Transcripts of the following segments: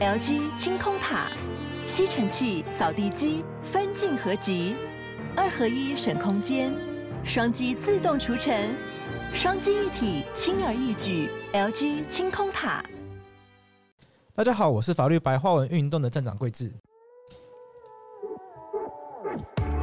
LG 清空塔，吸尘器、扫地机分镜合集，二合一省空间，双击自动除尘，双击一体轻而易举。LG 清空塔。大家好，我是法律白话文运动的站长贵智。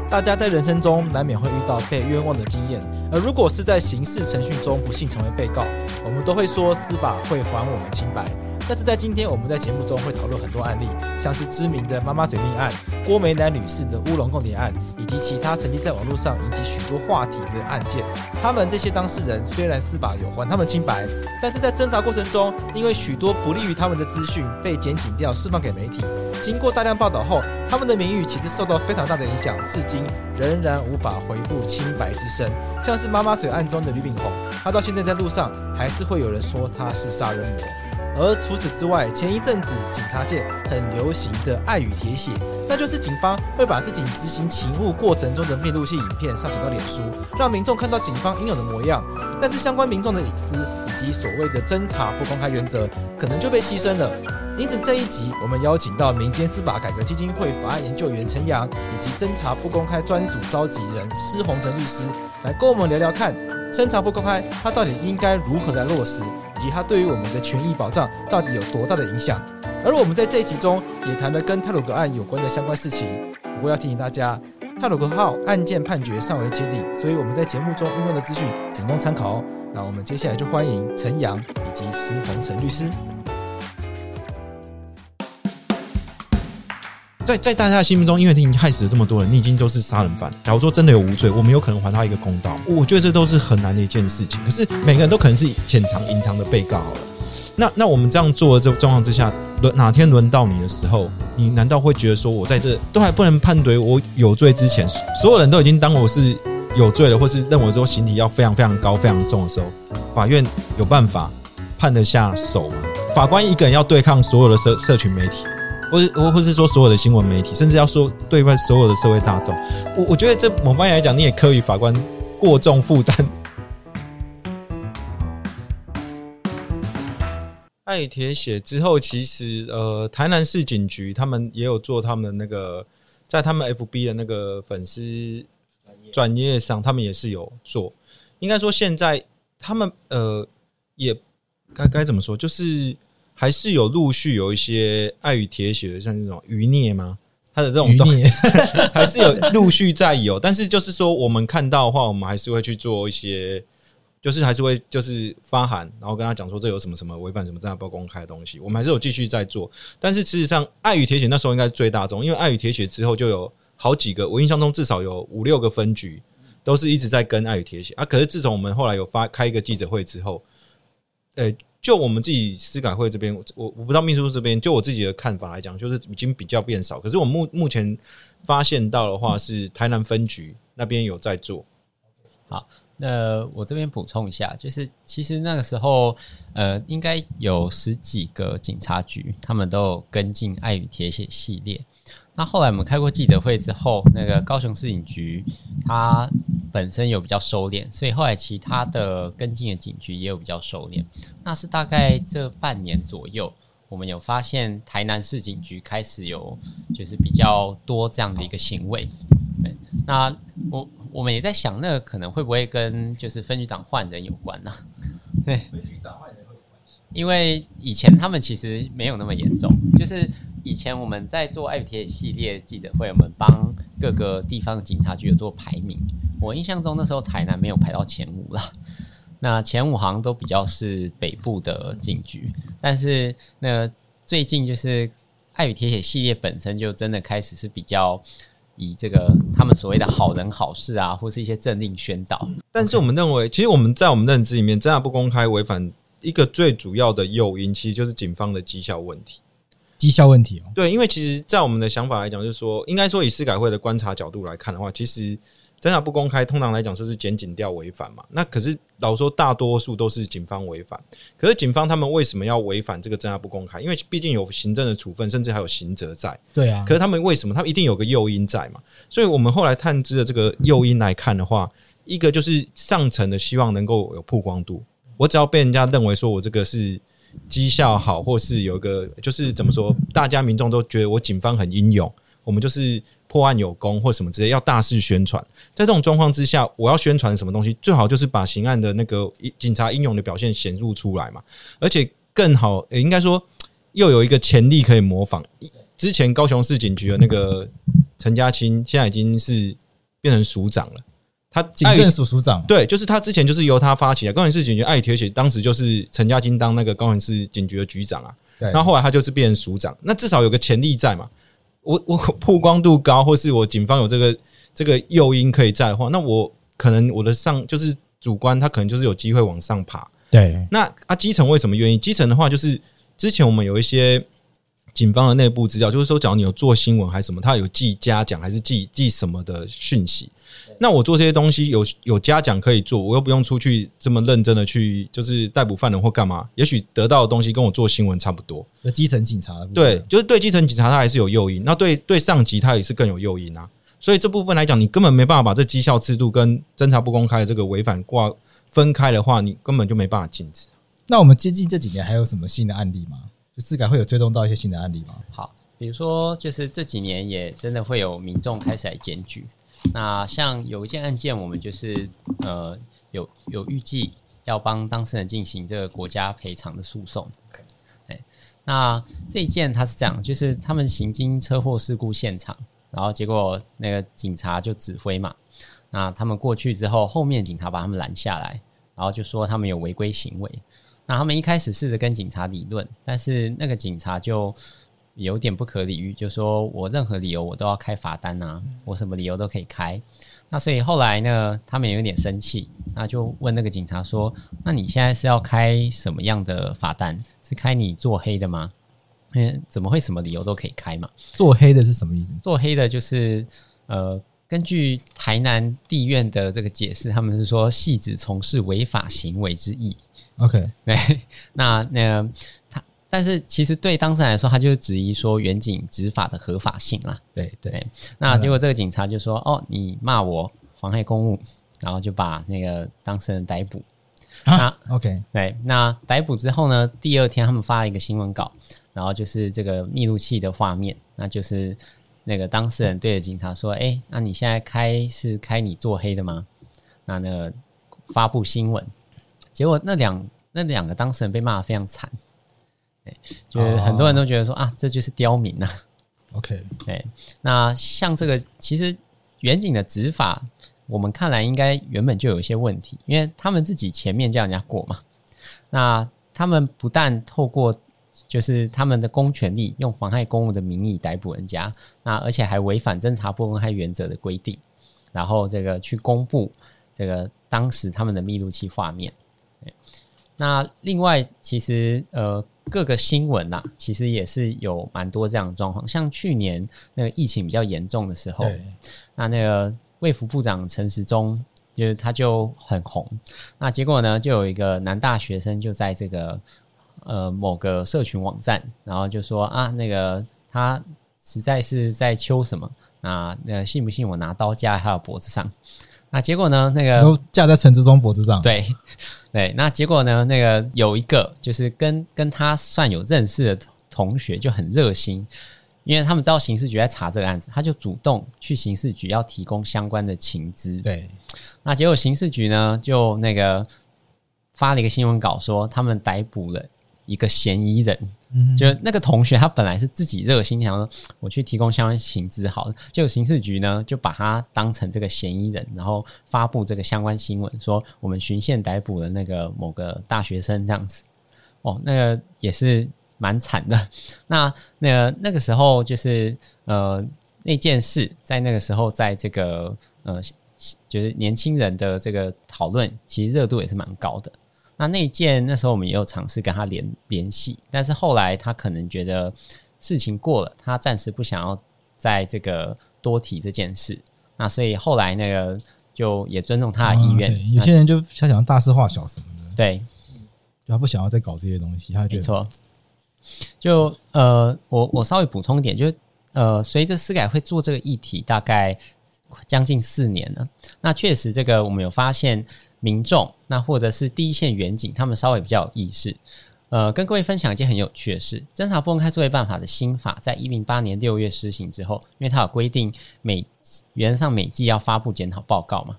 大家在人生中难免会遇到被冤枉的经验，而如果是在刑事程序中不幸成为被告，我们都会说司法会还我们清白。但是在今天，我们在节目中会讨论很多案例，像是知名的妈妈嘴命案、郭美男女士的乌龙共谍案，以及其他曾经在网络上引起许多话题的案件。他们这些当事人虽然司法有还他们清白，但是在侦查过程中，因为许多不利于他们的资讯被剪辑掉释放给媒体。经过大量报道后，他们的名誉其实受到非常大的影响，至今仍然无法恢复清白之身。像是妈妈嘴案中的吕炳宏，他到现在在路上还是会有人说他是杀人魔。而除此之外，前一阵子警察界很流行的爱与铁血，那就是警方会把自己执行勤务过程中的闭路器影片上传到脸书，让民众看到警方应有的模样。但是相关民众的隐私以及所谓的侦查不公开原则，可能就被牺牲了。因此这一集，我们邀请到民间司法改革基金会法案研究员陈阳，以及侦查不公开专组召集人施宏成律师，来跟我们聊聊看，侦查不公开，它到底应该如何来落实，以及它对于我们的权益保障到底有多大的影响。而我们在这一集中也谈了跟泰鲁格案有关的相关事情。不过要提醒大家，泰鲁格号案件判决尚未确定，所以我们在节目中运用的资讯仅供参考哦。那我们接下来就欢迎陈阳以及施宏成律师。在在大家的心目中，因为你害死了这么多人，你已经都是杀人犯。假如说真的有无罪，我们有可能还他一个公道。我觉得这都是很难的一件事情。可是每个人都可能是潜藏、隐藏的被告。好了，那那我们这样做的这状况之下，轮哪天轮到你的时候，你难道会觉得说，我在这都还不能判对我有罪之前，所有人都已经当我是有罪了，或是认为说刑体要非常非常高、非常重的时候，法院有办法判得下手吗？法官一个人要对抗所有的社社群媒体。或是或或是说所有的新闻媒体，甚至要说对外所有的社会大众，我我觉得这某方面来讲，你也课予法官过重负担。爱铁血之后，其实呃，台南市警局他们也有做他们的那个，在他们 FB 的那个粉丝专业上，他们也是有做。应该说现在他们呃，也该该怎么说，就是。还是有陆续有一些爱与铁血的，像这种余孽吗？他的这种东西 还是有陆续在有，但是就是说，我们看到的话，我们还是会去做一些，就是还是会就是发函，然后跟他讲说这有什么什么违反什么这样不公开的东西，我们还是有继续在做。但是事实上，爱与铁血那时候应该是最大宗，因为爱与铁血之后就有好几个，我印象中至少有五六个分局都是一直在跟爱与铁血啊。可是自从我们后来有发开一个记者会之后，呃。就我们自己司改会这边，我我不知道秘书这边，就我自己的看法来讲，就是已经比较变少。可是我目目前发现到的话，是台南分局那边有在做。好，那我这边补充一下，就是其实那个时候，呃，应该有十几个警察局，他们都跟进爱与铁血系列。那后来我们开过记者会之后，那个高雄市警局它本身有比较收敛，所以后来其他的跟进的警局也有比较收敛。那是大概这半年左右，我们有发现台南市警局开始有就是比较多这样的一个行为。对，那我我们也在想，那个可能会不会跟就是分局长换人有关呢？对，分局长换人会有关系，因为以前他们其实没有那么严重，就是。以前我们在做爱与铁血系列记者会，我们帮各个地方警察局有做排名。我印象中那时候台南没有排到前五了，那前五行都比较是北部的警局。但是那最近就是爱与铁血系列本身就真的开始是比较以这个他们所谓的好人好事啊，或是一些政令宣导。但是我们认为，其实我们在我们认知里面，真的不公开违反一个最主要的诱因，其实就是警方的绩效问题。绩效问题哦，对，因为其实，在我们的想法来讲，就是说，应该说以司改会的观察角度来看的话，其实侦查不公开，通常来讲就是检警调违反嘛。那可是老说大多数都是警方违反，可是警方他们为什么要违反这个侦查不公开？因为毕竟有行政的处分，甚至还有刑责在。对啊。可是他们为什么？他们一定有个诱因在嘛。所以我们后来探知的这个诱因来看的话，一个就是上层的希望能够有曝光度。我只要被人家认为说我这个是。绩效好，或是有一个就是怎么说，大家民众都觉得我警方很英勇，我们就是破案有功或什么之类，要大肆宣传。在这种状况之下，我要宣传什么东西，最好就是把刑案的那个警察英勇的表现显露出来嘛，而且更好，也应该说又有一个潜力可以模仿。之前高雄市警局的那个陈家清，现在已经是变成署长了。他警政署署长，对，就是他之前就是由他发起的。高雄市警局爱与铁血，当时就是陈家金当那个高雄市警局的局长啊。然后后来他就是变成署长，那至少有个潜力在嘛。我我曝光度高，或是我警方有这个这个诱因可以在的话，那我可能我的上就是主观，他可能就是有机会往上爬。对，那啊，基层为什么愿意？基层的话，就是之前我们有一些。警方的内部资料就是说，假如你有做新闻还是什么，他有记嘉奖还是记记什么的讯息。那我做这些东西有有嘉奖可以做，我又不用出去这么认真的去，就是逮捕犯人或干嘛。也许得到的东西跟我做新闻差不多。那基层警察对，就是对基层警察他还是有诱因，那对对上级他也是更有诱因啊。所以这部分来讲，你根本没办法把这绩效制度跟侦查不公开的这个违反挂分开的话，你根本就没办法禁止。那我们接近这几年还有什么新的案例吗？就自改会有追踪到一些新的案例吗？好，比如说就是这几年也真的会有民众开始来检举。那像有一件案件，我们就是呃有有预计要帮当事人进行这个国家赔偿的诉讼。对，那这一件他是这样，就是他们行经车祸事故现场，然后结果那个警察就指挥嘛，那他们过去之后，后面警察把他们拦下来，然后就说他们有违规行为。那他们一开始试着跟警察理论，但是那个警察就有点不可理喻，就说我任何理由我都要开罚单啊，我什么理由都可以开。那所以后来呢，他们有点生气，那就问那个警察说：“那你现在是要开什么样的罚单？是开你做黑的吗？嗯，怎么会什么理由都可以开嘛？做黑的是什么意思？做黑的就是呃，根据台南地院的这个解释，他们是说系指从事违法行为之意。” OK，对，那那个他，但是其实对当事人来说，他就质疑说远景执法的合法性啦。对对，那结果这个警察就说：“哦，你骂我妨害公务，然后就把那个当事人逮捕。啊”那 OK，对，那逮捕之后呢，第二天他们发了一个新闻稿，然后就是这个密录器的画面，那就是那个当事人对着警察说：“哎，那你现在开是开你做黑的吗？”那那个发布新闻。结果那两那两个当事人被骂得非常惨，哎就是很多人都觉得说啊，这就是刁民呐。OK，哎，那像这个其实远景的执法，我们看来应该原本就有一些问题，因为他们自己前面叫人家过嘛。那他们不但透过就是他们的公权力，用妨害公务的名义逮捕人家，那而且还违反侦查不公开原则的规定，然后这个去公布这个当时他们的密录器画面。那另外，其实呃，各个新闻呐、啊，其实也是有蛮多这样的状况。像去年那个疫情比较严重的时候，那那个卫福部长陈时中，就是他就很红。那结果呢，就有一个男大学生就在这个呃某个社群网站，然后就说啊，那个他实在是在秋什么？那那个信不信我拿刀架在他的脖子上？那结果呢？那个都架在陈志忠脖子上。对，对。那结果呢？那个有一个就是跟跟他算有认识的同学就很热心，因为他们知道刑事局在查这个案子，他就主动去刑事局要提供相关的情资。对。那结果刑事局呢就那个发了一个新闻稿说，他们逮捕了一个嫌疑人。就那个同学，他本来是自己热心想说，我去提供相关情资，好，就刑事局呢就把他当成这个嫌疑人，然后发布这个相关新闻，说我们巡线逮捕了那个某个大学生这样子。哦，那个也是蛮惨的。那那个那个时候就是呃那件事，在那个时候，在这个呃就是年轻人的这个讨论，其实热度也是蛮高的。那那件那时候我们也有尝试跟他联联系，但是后来他可能觉得事情过了，他暂时不想要在这个多提这件事。那所以后来那个就也尊重他的意愿。哦、有些人就他想要大事化小什么的，对，他不想要再搞这些东西。他没错。就呃，我我稍微补充一点，就呃，随着司改会做这个议题，大概将近四年了。那确实，这个我们有发现。民众，那或者是第一线远景，他们稍微比较有意识。呃，跟各位分享一件很有趣的事：侦查不公开作业办法的新法，在一零八年六月施行之后，因为它有规定每原则上每季要发布检讨报告嘛，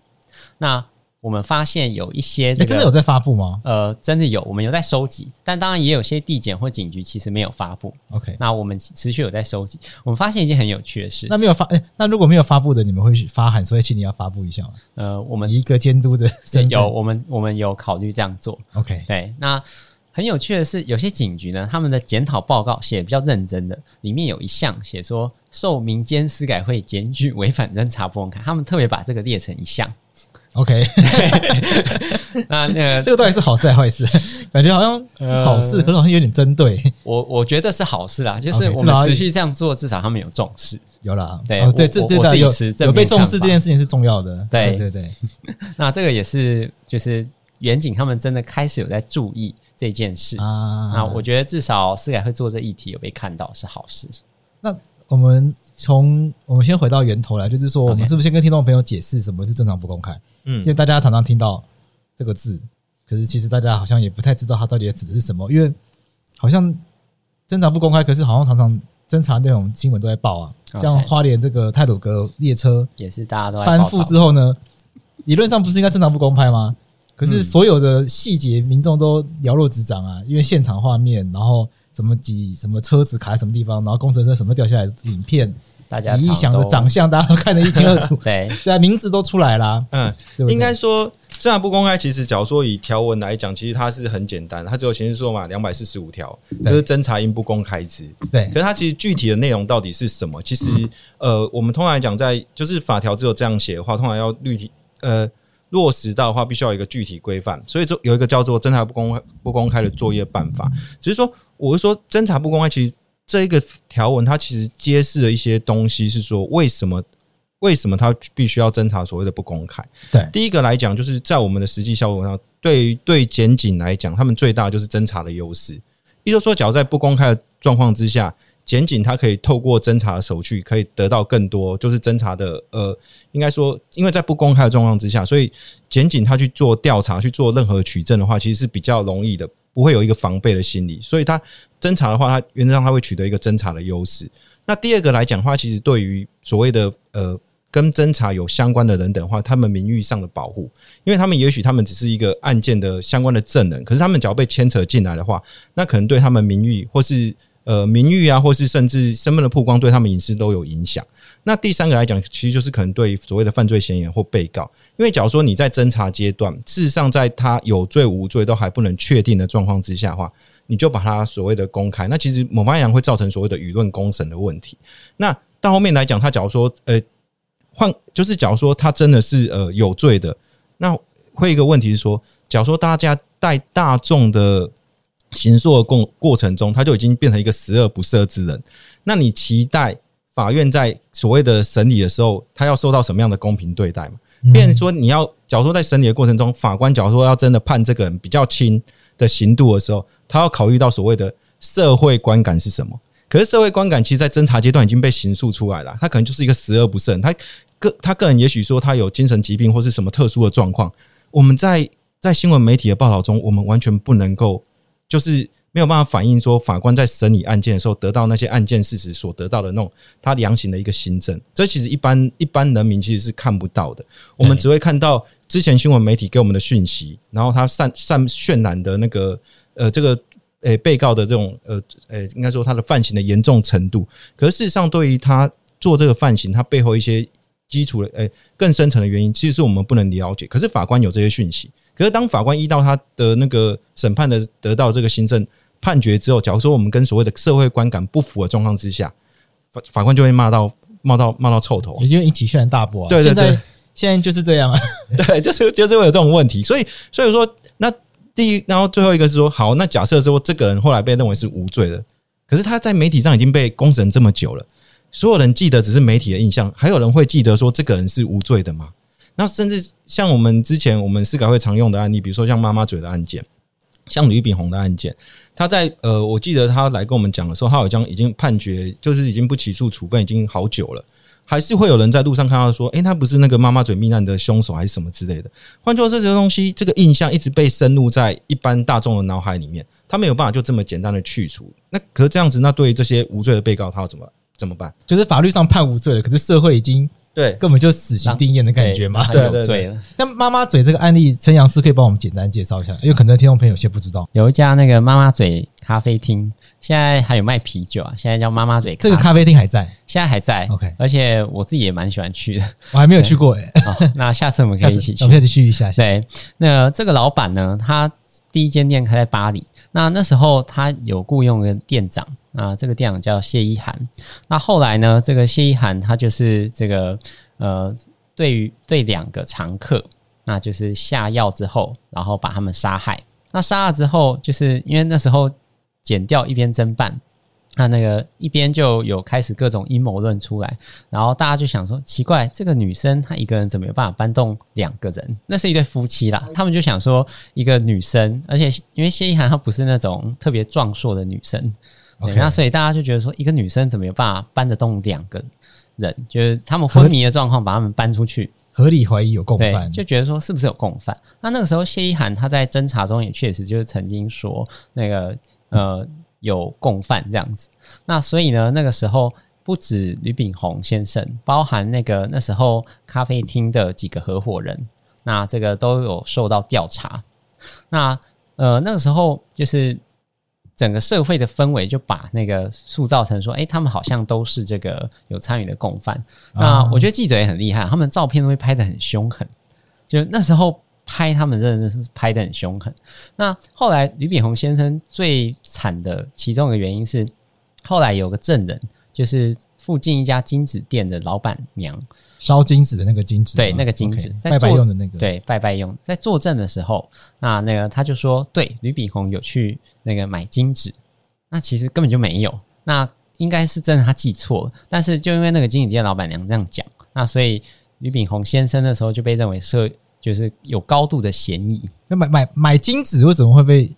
那。我们发现有一些、这个，真的有在发布吗？呃，真的有，我们有在收集，但当然也有些地检或警局其实没有发布。OK，那我们持续有在收集。我们发现一件很有趣的事，那没有发，哎，那如果没有发布的，你们会发函，所以请你要发布一下吗？呃，我们一个监督的有，我们我们有考虑这样做。OK，对，那很有趣的是，有些警局呢，他们的检讨报告写比较认真的，里面有一项写说受民间司改会检举违反侦查不公开，他们特别把这个列成一项。OK，那那个 这个到底是好事还是坏事？感觉好像是好事，呃、可是好像有点针对。我我觉得是好事啦，就是我们持续这样做，至少他们有重视。有啦，对、哦、对，这这这有有被重视这件事情是重要的。对对对，那这个也是就是远景他们真的开始有在注意这件事啊。那我觉得至少思改会做这议题有被看到是好事。那我们从我们先回到源头来，就是说我们是不是先跟听众朋友解释什么是正常不公开？嗯，因为大家常常听到这个字，可是其实大家好像也不太知道它到底指的是什么。因为好像侦查不公开，可是好像常常侦查那种新闻都在报啊，像花莲这个泰鲁阁列车也是大家都翻覆之后呢，理论上不是应该侦查不公开吗？可是所有的细节民众都了若指掌啊，因为现场画面，然后什么几什么车子卡在什么地方，然后工程车什么掉下来的影片。大家李义祥的长相，大家都看得一清二楚。对，对啊，名字都出来了。嗯，对对应该说侦查不公开，其实假如说以条文来讲，其实它是很简单，它只有刑事诉讼法两百四十五条，就是侦查应不公开之。对，可是它其实具体的内容到底是什么？其实呃，我们通常来讲，在就是法条只有这样写的话，通常要具体呃落实到的话，必须要有一个具体规范。所以说有一个叫做侦查不公开不公开的作业办法。只是说，我是说侦查不公开，其实。这一个条文，它其实揭示了一些东西，是说为什么为什么它必须要侦查所谓的不公开？对，第一个来讲，就是在我们的实际效果上，对于对检警来讲，他们最大就是侦查的优势。也就是说，假如在不公开的状况之下，检警他可以透过侦查的手续，可以得到更多，就是侦查的呃，应该说，因为在不公开的状况之下，所以检警他去做调查、去做任何取证的话，其实是比较容易的。不会有一个防备的心理，所以他侦查的话，他原则上他会取得一个侦查的优势。那第二个来讲的话，其实对于所谓的呃跟侦查有相关的人等的话，他们名誉上的保护，因为他们也许他们只是一个案件的相关的证人，可是他们只要被牵扯进来的话，那可能对他们名誉或是。呃，名誉啊，或是甚至身份的曝光，对他们隐私都有影响。那第三个来讲，其实就是可能对所谓的犯罪嫌疑人或被告，因为假如说你在侦查阶段，事实上在他有罪无罪都还不能确定的状况之下的话，你就把他所谓的公开，那其实某方面会造成所谓的舆论公审的问题。那到后面来讲，他假如说呃换，就是假如说他真的是呃有罪的，那会一个问题是说，假如说大家带大众的。刑诉的过过程中，他就已经变成一个十恶不赦之人。那你期待法院在所谓的审理的时候，他要受到什么样的公平对待吗？变成说，你要假如说在审理的过程中，法官假如说要真的判这个人比较轻的刑度的时候，他要考虑到所谓的社会观感是什么？可是社会观感其实，在侦查阶段已经被刑诉出来了。他可能就是一个十恶不赦，他个他个人也许说他有精神疾病或是什么特殊的状况。我们在在新闻媒体的报道中，我们完全不能够。就是没有办法反映说法官在审理案件的时候得到那些案件事实所得到的那种他量刑的一个心证，这其实一般一般人民其实是看不到的。我们只会看到之前新闻媒体给我们的讯息，然后他散散渲染的那个呃这个诶被告的这种呃呃应该说他的犯行的严重程度。可是事实上，对于他做这个犯行，他背后一些基础的诶更深层的原因，其实是我们不能了解。可是法官有这些讯息。可是，当法官依到他的那个审判的得到这个行政判决之后，假如说我们跟所谓的社会观感不符的状况之下，法法官就会骂到骂到骂到臭头，也就引起轩然大波啊！对对对，现在就是这样啊！对，就是就是会有这种问题。所以，所以说，那第一，然后最后一个是说，好，那假设说这个人后来被认为是无罪的，可是他在媒体上已经被公审这么久了，所有人记得只是媒体的印象，还有人会记得说这个人是无罪的吗？那甚至像我们之前我们司改会常用的案例，比如说像妈妈嘴的案件，像吕炳宏的案件，他在呃，我记得他来跟我们讲的时候，他好像已经判决，就是已经不起诉处分已经好久了，还是会有人在路上看到说，诶，他不是那个妈妈嘴命案的凶手，还是什么之类的。换作这些东西，这个印象一直被深入在一般大众的脑海里面，他没有办法就这么简单的去除。那可是这样子，那对于这些无罪的被告，他要怎么怎么办？就是法律上判无罪了，可是社会已经。对，根本就死刑定谳的感觉嘛。对对对。那妈妈嘴这个案例，陈阳是可以帮我们简单介绍一下，因为可能听众朋友有些不知道。有一家那个妈妈嘴咖啡厅，现在还有卖啤酒啊，现在叫妈妈嘴。这个咖啡厅还在，现在还在。OK，而且我自己也蛮喜欢去的。我还没有去过哎。那下次我们可以一起去，我们可以去一下。对，那这个老板呢，他第一间店开在巴黎。那那时候他有雇佣个店长。啊，这个电影叫谢一涵。那后来呢，这个谢一涵他就是这个呃，对于对两个常客，那就是下药之后，然后把他们杀害。那杀了之后，就是因为那时候剪掉一边侦办，那那个一边就有开始各种阴谋论出来，然后大家就想说，奇怪，这个女生她一个人怎么有办法搬动两个人？那是一对夫妻啦，他们就想说，一个女生，而且因为谢一涵她不是那种特别壮硕的女生。那所以大家就觉得说，一个女生怎么有办法搬得动两个人？就是他们昏迷的状况，把他们搬出去，合理怀疑有共犯，就觉得说是不是有共犯？那那个时候谢一涵她在侦查中也确实就是曾经说那个呃有共犯这样子。那所以呢，那个时候不止吕炳宏先生，包含那个那时候咖啡厅的几个合伙人，那这个都有受到调查。那呃那个时候就是。整个社会的氛围就把那个塑造成说，哎，他们好像都是这个有参与的共犯。那我觉得记者也很厉害，他们照片都会拍得很凶狠。就那时候拍他们，真的是拍的很凶狠。那后来吕炳宏先生最惨的其中一个原因是，后来有个证人，就是附近一家金子店的老板娘。烧金子的那个金子，对，那个金纸，拜拜用的那个，对，拜拜用。在作证的时候，那那个他就说，对，吕炳宏有去那个买金子，那其实根本就没有，那应该是真的他记错了。但是就因为那个金子店老板娘这样讲，那所以吕炳宏先生那时候就被认为是。就是有高度的嫌疑。那买买买金子为什么会被？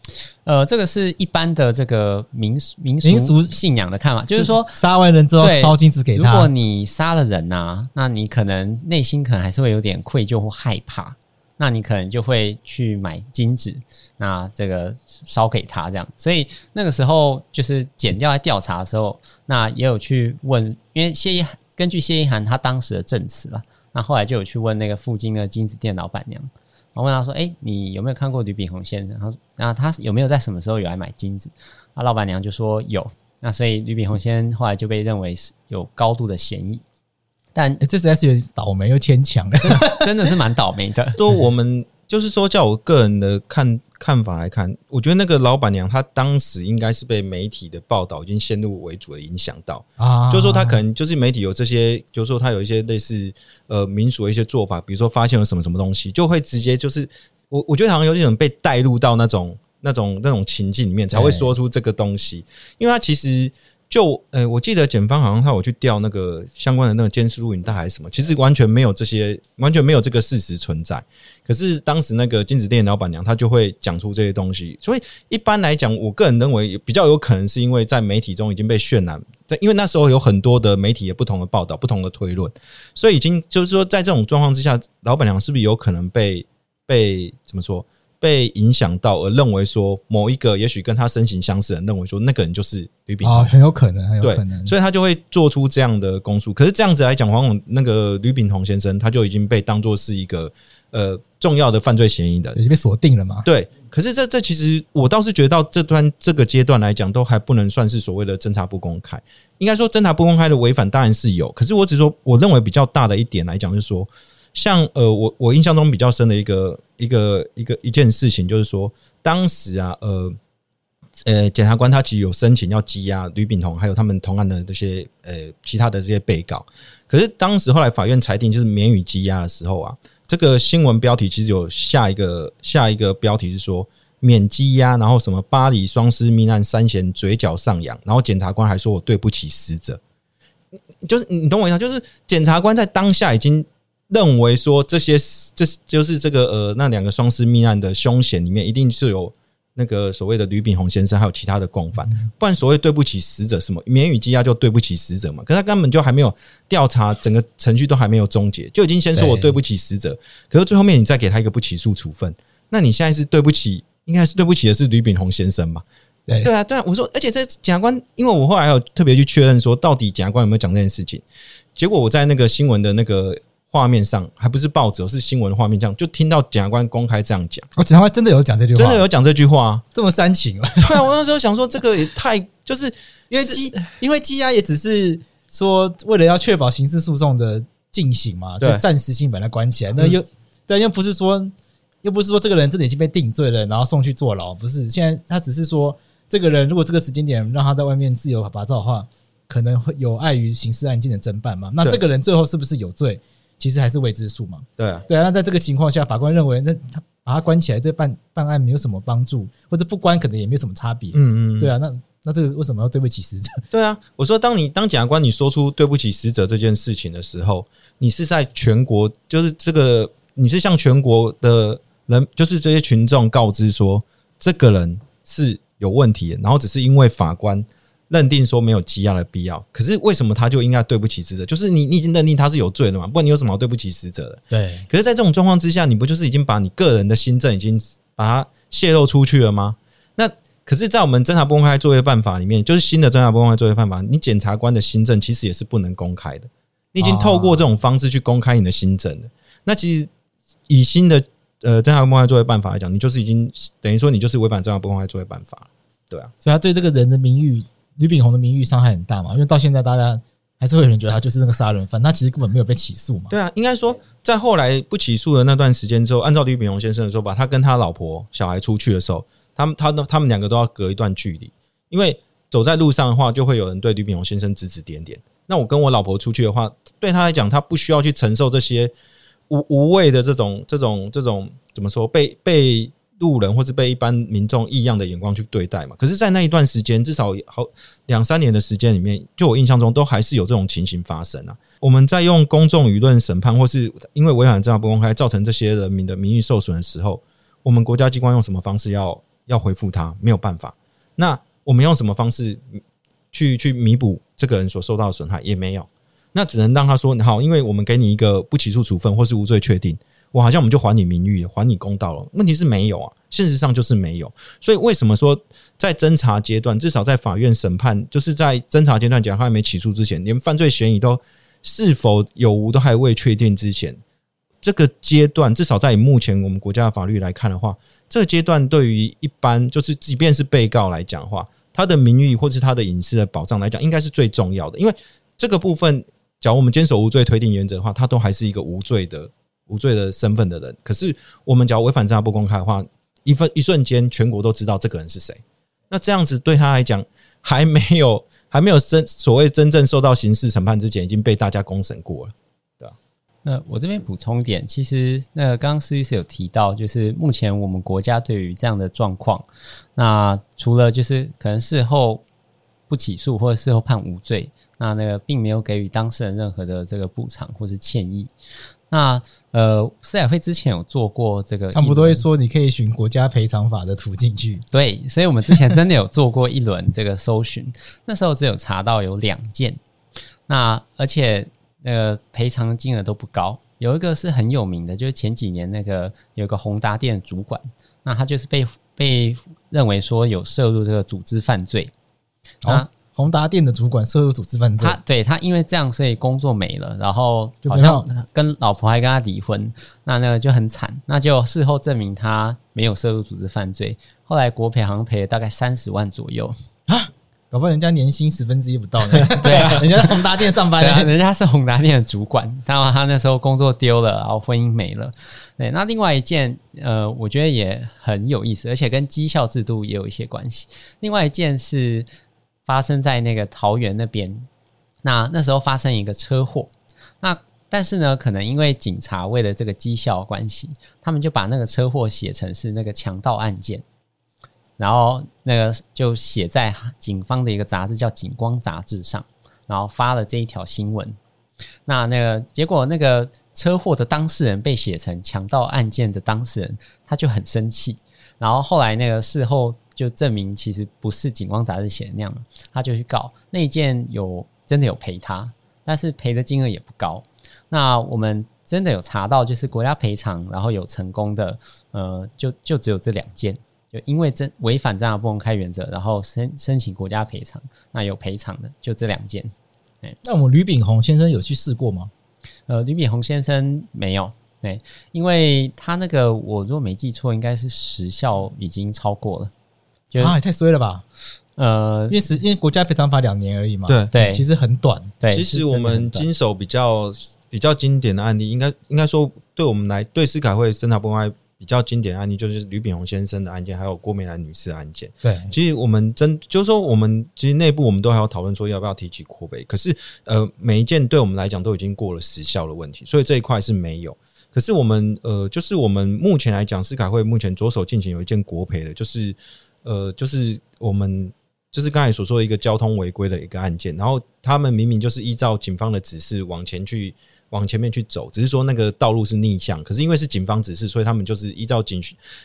呃，这个是一般的这个民民俗信仰的看法，就是说杀完人之后烧金子给他。如果你杀了人呐、啊，那你可能内心可能还是会有点愧疚或害怕，那你可能就会去买金子，那这个烧给他这样。所以那个时候就是剪掉在调查的时候，那也有去问，因为谢一根据谢一涵他当时的证词了。那后来就有去问那个附近的金子店老板娘，我问她说：“哎，你有没有看过吕炳宏先生？她说，那他有没有在什么时候有来买金子？”那老板娘就说有。那所以吕炳宏先生后来就被认为是有高度的嫌疑。但这实在是有点倒霉又牵强的，真的是蛮倒霉的。说我们就是说，叫我个人的看。看法来看，我觉得那个老板娘她当时应该是被媒体的报道已经先入为主的影响到。啊，就是说她可能就是媒体有这些，就是说她有一些类似呃民俗的一些做法，比如说发现了什么什么东西，就会直接就是我我觉得好像有点种被带入到那种那种那种情境里面才会说出这个东西，因为她其实。就呃，我记得检方好像他有去调那个相关的那个监视录影带还是什么，其实完全没有这些，完全没有这个事实存在。可是当时那个金子店老板娘她就会讲出这些东西，所以一般来讲，我个人认为比较有可能是因为在媒体中已经被渲染，在因为那时候有很多的媒体有不同的报道、不同的推论，所以已经就是说在这种状况之下，老板娘是不是有可能被被怎么说？被影响到而认为说某一个也许跟他身形相似的人认为说那个人就是吕炳宏，哦，很有可能，很有可能，所以他就会做出这样的供述。可是这样子来讲，往往那个吕炳宏先生他就已经被当作是一个呃重要的犯罪嫌疑人，已经被锁定了嘛？对。可是这这其实我倒是觉得到这段这个阶段来讲，都还不能算是所谓的侦查不公开。应该说侦查不公开的违反当然是有，可是我只说我认为比较大的一点来讲，就是说。像呃，我我印象中比较深的一个一个一个一件事情，就是说，当时啊，呃呃，检察官他其实有申请要羁押吕炳宏，还有他们同案的这些呃其他的这些被告。可是当时后来法院裁定就是免予羁押的时候啊，这个新闻标题其实有下一个下一个标题是说免羁押，然后什么巴黎双尸命案三嫌嘴角上扬，然后检察官还说我对不起死者，就是你懂我意思，就是检察官在当下已经。认为说这些这就是这个呃那两个双尸命案的凶嫌里面一定是有那个所谓的吕炳宏先生还有其他的共犯，不然所谓对不起死者什么免予羁押就对不起死者嘛？可是他根本就还没有调查，整个程序都还没有终结，就已经先说我对不起死者，可是最后面你再给他一个不起诉处分，那你现在是对不起应该是对不起的是吕炳宏先生吧？对对啊，对啊，我说，而且这检察官，因为我后来有特别去确认说，到底检察官有没有讲这件事情？结果我在那个新闻的那个画面上，还不是报纸，是新闻的画面这样，就听到检察官公开这样讲。哦检察官真的有讲这句话，真的有讲这句话，这么煽情啊？对啊，我那时候想说，这个也太就是因为羁，因为羁押也只是说为了要确保刑事诉讼的进行嘛，就暂时性把它关起来，那又但又不是说。又不是说这个人真的已经被定罪了，然后送去坐牢，不是。现在他只是说，这个人如果这个时间点让他在外面自由把照的话，可能会有碍于刑事案件的侦办嘛。那这个人最后是不是有罪，其实还是未知数嘛。对啊，对啊。那在这个情况下，法官认为，那他把他关起来，对办办案没有什么帮助，或者不关可能也没有什么差别。嗯嗯。对啊，那那这个为什么要对不起死者？对啊，我说，当你当检察官你说出对不起死者这件事情的时候，你是在全国，就是这个，你是向全国的。人就是这些群众告知说，这个人是有问题的，然后只是因为法官认定说没有羁押的必要。可是为什么他就应该对不起死者？就是你你已经认定他是有罪的嘛？不然你有什么好对不起死者的？对。可是，在这种状况之下，你不就是已经把你个人的心证已经把它泄露出去了吗？那可是，在我们侦查不公开作业办法里面，就是新的侦查不公开作业办法，你检察官的心证其实也是不能公开的。你已经透过这种方式去公开你的心证了。那其实以新的。呃，侦查不公开作业办法来讲，你就是已经等于说你就是违反侦查不公开作业办法，对啊，所以他对这个人的名誉，吕炳宏的名誉伤害很大嘛，因为到现在大家还是会有人觉得他就是那个杀人犯，他其实根本没有被起诉嘛。对啊，应该说在后来不起诉的那段时间之后，按照吕炳宏先生的说法，他跟他老婆小孩出去的时候，他们他他们两个都要隔一段距离，因为走在路上的话，就会有人对吕炳宏先生指指点点。那我跟我老婆出去的话，对他来讲，他不需要去承受这些。无无谓的这种这种这种怎么说，被被路人或是被一般民众异样的眼光去对待嘛？可是，在那一段时间，至少好两三年的时间里面，就我印象中，都还是有这种情形发生啊。我们在用公众舆论审判，或是因为违反侦查不公开，造成这些人民的名誉受损的时候，我们国家机关用什么方式要要回复他？没有办法。那我们用什么方式去去弥补这个人所受到的损害？也没有。那只能让他说好，因为我们给你一个不起诉处分或是无罪确定，我好像我们就还你名誉，还你公道了。问题是没有啊，现实上就是没有。所以为什么说在侦查阶段，至少在法院审判，就是在侦查阶段，检察官还没起诉之前，连犯罪嫌疑都是否有无都还未确定之前，这个阶段至少在目前我们国家的法律来看的话，这个阶段对于一般就是即便是被告来讲的话，他的名誉或是他的隐私的保障来讲，应该是最重要的，因为这个部分。假如我们坚守无罪推定原则的话，他都还是一个无罪的无罪的身份的人。可是我们只要违反侦查不公开的话，一分一瞬间全国都知道这个人是谁。那这样子对他来讲，还没有还没有真所谓真正受到刑事审判之前，已经被大家公审过了，对吧？那我这边补充一点，其实那个刚刚施律师有提到，就是目前我们国家对于这样的状况，那除了就是可能事后不起诉或者事后判无罪。那那个并没有给予当事人任何的这个补偿或是歉意。那呃，司改会之前有做过这个，他们不都会说你可以循国家赔偿法的途径去？对，所以我们之前真的有做过一轮这个搜寻，那时候只有查到有两件，那而且那个赔偿金额都不高。有一个是很有名的，就是前几年那个有个宏达店主管，那他就是被被认为说有涉入这个组织犯罪啊。宏达店的主管涉入组织犯罪，他对他因为这样，所以工作没了，然后好像跟老婆还跟他离婚，那那个就很惨。那就事后证明他没有涉入组织犯罪，后来国赔好像赔了大概三十万左右啊，搞不好人家年薪十分之一不到呢。对啊，人家在宏达店上班，啊人家是宏达店的主管，他他那时候工作丢了，然后婚姻没了。对，那另外一件呃，我觉得也很有意思，而且跟绩效制度也有一些关系。另外一件是。发生在那个桃园那边，那那时候发生一个车祸，那但是呢，可能因为警察为了这个绩效关系，他们就把那个车祸写成是那个强盗案件，然后那个就写在警方的一个杂志叫《警光》杂志上，然后发了这一条新闻。那那个结果，那个车祸的当事人被写成强盗案件的当事人，他就很生气，然后后来那个事后。就证明其实不是《景光》杂志写的那样，他就去告那一件有真的有赔他，但是赔的金额也不高。那我们真的有查到，就是国家赔偿，然后有成功的，呃，就就只有这两件。就因为真违反这样的不公开原则，然后申申请国家赔偿，那有赔偿的就这两件。那我们吕炳宏先生有去试过吗？呃，吕炳宏先生没有，对，因为他那个我如果没记错，应该是时效已经超过了。啊，也太衰了吧！呃，因为时因为国家赔偿法两年而已嘛，对对，其实很短。对，其实我们经手比较比较经典的案例，应该应该说，对我们来对司改会侦查不公开。比较经典的案例就是吕炳宏先生的案件，还有郭美兰女士的案件。对，其实我们真就是说，我们其实内部我们都还要讨论说要不要提起扩赔。可是，呃，每一件对我们来讲都已经过了时效的问题，所以这一块是没有。可是我们呃，就是我们目前来讲，司改会目前着手进行有一件国赔的，就是呃，就是我们就是刚才所说的一个交通违规的一个案件，然后他们明明就是依照警方的指示往前去。往前面去走，只是说那个道路是逆向，可是因为是警方指示，所以他们就是依照警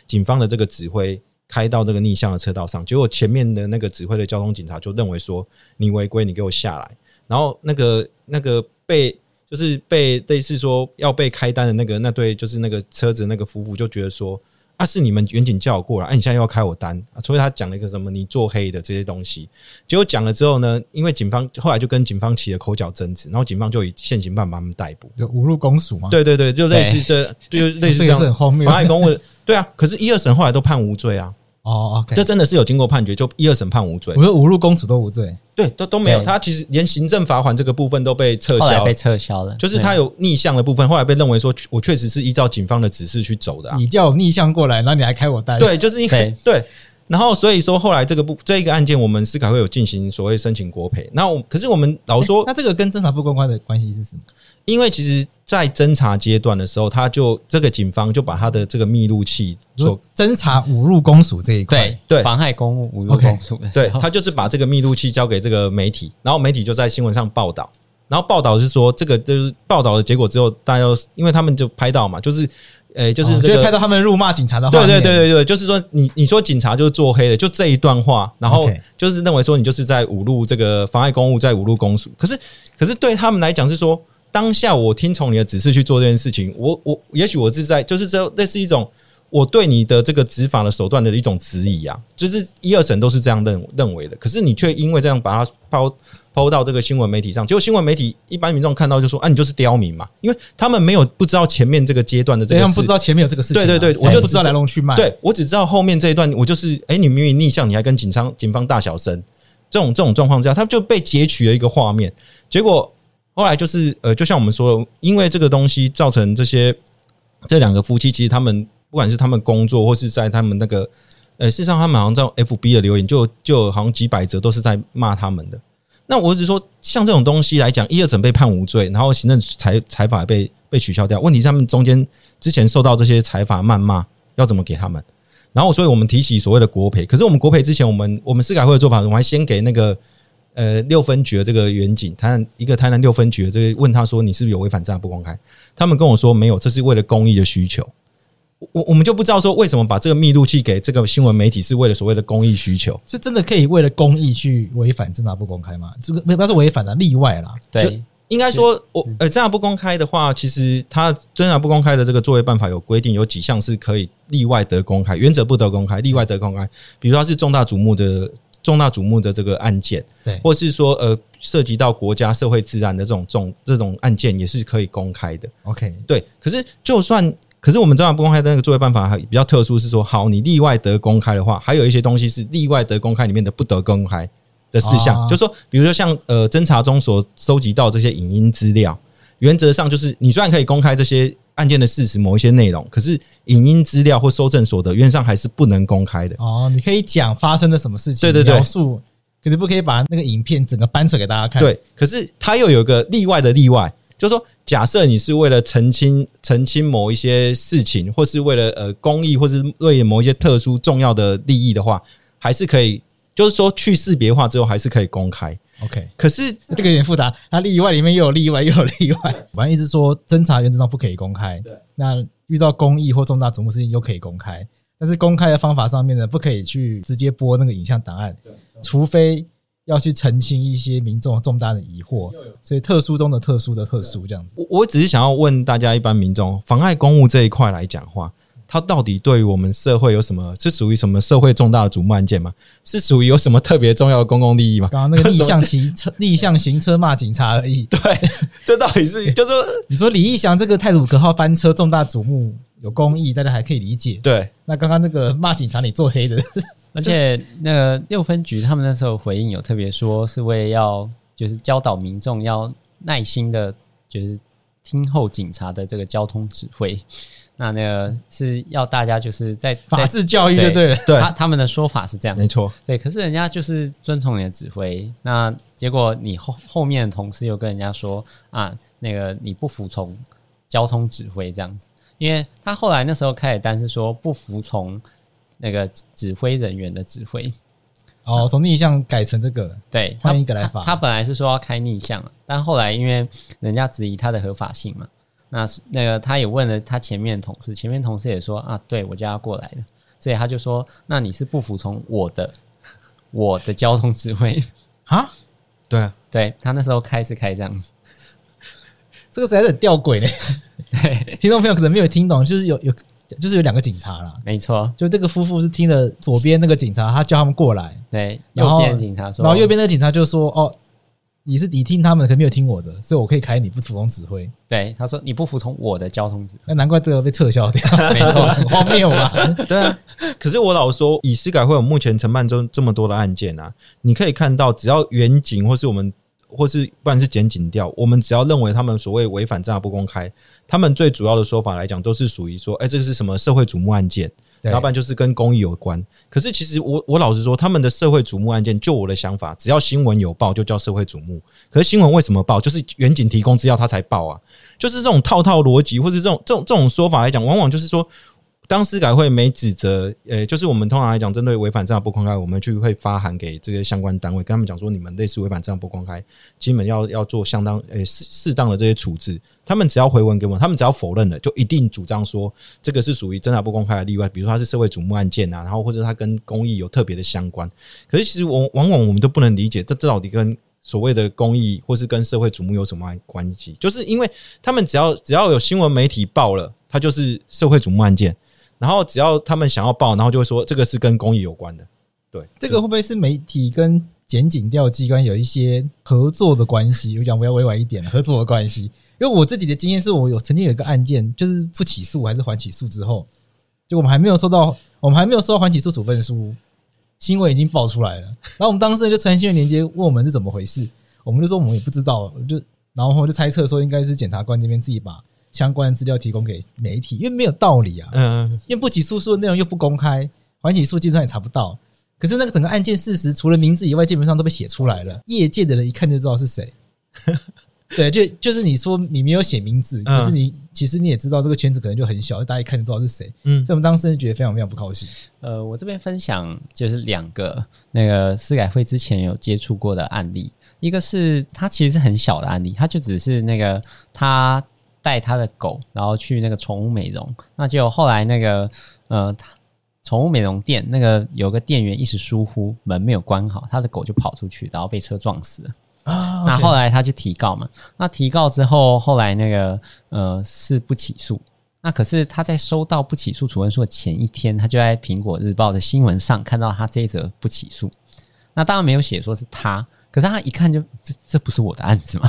警方的这个指挥开到这个逆向的车道上。结果前面的那个指挥的交通警察就认为说你违规，你给我下来。然后那个那个被就是被类似说要被开单的那个那对就是那个车子那个夫妇就觉得说。啊，是你们员警叫我过来，哎、啊，你现在又要开我单啊？所以他讲了一个什么？你做黑的这些东西，结果讲了之后呢，因为警方后来就跟警方起了口角争执，然后警方就以现行办法把他们逮捕，就侮辱公署嘛？对对对，就类似这，就类似这样，妨碍公务。对啊，可是一二审后来都判无罪啊。哦，OK，这真的是有经过判决，就一二审判无罪。我说侮辱公子都无罪，对，都都没有。他其实连行政罚款这个部分都被撤销，被撤销了。就是他有逆向的部分，后来被认为说，我确实是依照警方的指示去走的。你叫我逆向过来，然后你还开我单？对，就是因为对。然后所以说，后来这个部这一个案件，我们司改会有进行所谓申请国赔。那我可是我们老说，那这个跟侦查不公开的关系是什么？因为其实，在侦查阶段的时候，他就这个警方就把他的这个密录器所侦查侮辱公署这一块，对对，妨害公务侮辱公署的，对，他就是把这个密录器交给这个媒体，然后媒体就在新闻上报道，然后报道是说这个就是报道的结果之后，大家又因为他们就拍到嘛，就是。诶，就是这个拍到他们辱骂警察的话，对对对对对，就是说你你说警察就是做黑的，就这一段话，然后就是认为说你就是在侮辱这个妨碍公务，在侮辱公署。可是可是对他们来讲是说，当下我听从你的指示去做这件事情，我我也许我是在就是这那是一种我对你的这个执法的手段的一种质疑啊，就是一二审都是这样认认为的，可是你却因为这样把它抛。抛到这个新闻媒体上，结果新闻媒体一般民众看到就说：“啊，你就是刁民嘛！”因为他们没有不知道前面这个阶段的这个，他们不知道前面有这个事情、啊。对对对，我就不知道来龙去脉。对，我只知道后面这一段，我就是哎，你明明逆向，你还跟警方警方大小声，这种这种状况之下，他就被截取了一个画面。结果后来就是呃，就像我们说的，因为这个东西造成这些这两个夫妻，其实他们不管是他们工作或是在他们那个呃，事实上他们好像在 FB 的留言就就好像几百则都是在骂他们的。那我只是说，像这种东西来讲，一二审被判无罪，然后行政裁裁罚被被取消掉。问题是他们中间之前受到这些裁罚谩骂，要怎么给他们？然后，所以我们提起所谓的国赔。可是我们国赔之前，我们我们司改会的做法，我们还先给那个呃六分局的这个员警，台南一个台南六分局的这个问他说，你是不是有违反这样不公开？他们跟我说没有，这是为了公益的需求。我我们就不知道说为什么把这个密录器给这个新闻媒体是为了所谓的公益需求，是真的可以为了公益去违反侦查不公开吗？这个没不是违反的例外啦。对，应该说我呃侦查不公开的话，其实它侦查不公开的这个作业办法有规定，有几项是可以例外得公开，原则不得公开，例外得公开。比如说它是重大瞩目的重大瞩目的这个案件，对，或是说呃涉及到国家社会治安的这种重这种案件也是可以公开的。OK，对，可是就算。可是我们侦查不公开的那个作业办法还比较特殊，是说，好，你例外得公开的话，还有一些东西是例外得公开里面的不得公开的事项，就是说，比如说像呃侦查中所收集到这些影音资料，原则上就是你虽然可以公开这些案件的事实某一些内容，可是影音资料或收证所得原则上还是不能公开的。哦，你可以讲发生了什么事情，对对对，描述，可是不可以把那个影片整个搬出来给大家看。对，可是它又有个例外的例外。就是说，假设你是为了澄清澄清某一些事情，或是为了呃公益，或是为了某一些特殊重要的利益的话，还是可以。就是说，去识别化之后，还是可以公开。OK，可是这个有点复杂。它例外里面又有例外，又有例外。反正意思说，侦查原则上不可以公开。对。那遇到公益或重大瞩目事情又可以公开，但是公开的方法上面呢，不可以去直接播那个影像档案，除非。要去澄清一些民众重大的疑惑，所以特殊中的特殊的特殊这样子。我我只是想要问大家，一般民众妨碍公务这一块来讲话，它到底对于我们社会有什么？是属于什么社会重大的瞩目案件吗？是属于有什么特别重要的公共利益吗？刚刚那个逆向骑车、逆向行车骂警察而已。对，这到底是就是 你说李义祥这个泰鲁格号翻车重大瞩目有公益，大家还可以理解。对，那刚刚那个骂警察你做黑的，而且那个六分局他们那时候回应有特别说，是为要就是教导民众要耐心的，就是听候警察的这个交通指挥。那那个是要大家就是在法治教育就对了，对，他他们的说法是这样，没错，对。可是人家就是遵从你的指挥，那结果你后后面的同事又跟人家说啊，那个你不服从交通指挥这样子，因为他后来那时候开始单是说不服从那个指挥人员的指挥，哦，从逆向改成这个，对，换一个来法他。他本来是说要开逆向，但后来因为人家质疑他的合法性嘛。那那个他也问了他前面的同事，前面同事也说啊，对我叫他过来的，所以他就说，那你是不服从我的我的交通指挥 啊？对啊，对他那时候开是开这样子，这个实在是很吊诡嘞。对，听众朋友可能没有听懂，就是有有就是有两个警察啦，没错，就这个夫妇是听了左边那个警察，他叫他们过来，对，右边警察说，然后右边那个警察就说哦。你是你听他们，可没有听我的，所以我可以开你不服从指挥。对，他说你不服从我的交通指挥，那难怪这个被撤销掉。没错，荒谬嘛。对啊，可是我老说，以司改会有目前承办中这么多的案件啊，你可以看到，只要远景或是我们，或是不然是检警调，我们只要认为他们所谓违反侦查不公开，他们最主要的说法来讲，都是属于说，哎，这个是什么社会瞩目案件。要不然就是跟公益有关，可是其实我我老实说，他们的社会瞩目案件，就我的想法，只要新闻有报，就叫社会瞩目。可是新闻为什么报？就是远景提供资料，他才报啊。就是这种套套逻辑，或是这种这种这种说法来讲，往往就是说。当司改会没指责，呃，就是我们通常来讲，针对违反侦查不公开，我们就会发函给这个相关单位，跟他们讲说，你们类似违反侦查不公开，基本要要做相当呃适适当的这些处置。他们只要回文给我们，他们只要否认了，就一定主张说这个是属于侦查不公开的例外，比如说它是社会瞩目案件啊，然后或者它跟公益有特别的相关。可是其实我往往我们都不能理解，这这到底跟所谓的公益或是跟社会瞩目有什么关系？就是因为他们只要只要有新闻媒体报了，它就是社会瞩目案件。然后只要他们想要报，然后就会说这个是跟公益有关的。对，这个会不会是媒体跟检警调机关有一些合作的关系？我讲我要委婉一点，合作的关系。因为我自己的经验是我有曾经有一个案件，就是不起诉还是缓起诉之后，就我们还没有收到，我们还没有收到缓起诉处分书，新闻已经爆出来了。然后我们当事人就传新闻连接问我们是怎么回事，我们就说我们也不知道，就然后我就猜测说应该是检察官那边自己把。相关的资料提供给媒体，因为没有道理啊。嗯，因为不起诉书的内容又不公开，缓起诉基本上也查不到。可是那个整个案件事实，除了名字以外，基本上都被写出来了。业界的人一看就知道是谁。对，就就是你说你没有写名字，可是你其实你也知道这个圈子可能就很小，大家一看就知道是谁。嗯，所以我们当时觉得非常非常不高兴。呃，我这边分享就是两个那个司改会之前有接触过的案例，一个是他其实是很小的案例，他就只是那个他。带他的狗，然后去那个宠物美容，那结果后来那个呃，宠物美容店那个有个店员一时疏忽，门没有关好，他的狗就跑出去，然后被车撞死了。那后来他就提告嘛，那提告之后，后来那个呃是不起诉，那可是他在收到不起诉处分书的前一天，他就在苹果日报的新闻上看到他这一则不起诉，那当然没有写说是他，可是他一看就这这不是我的案子吗？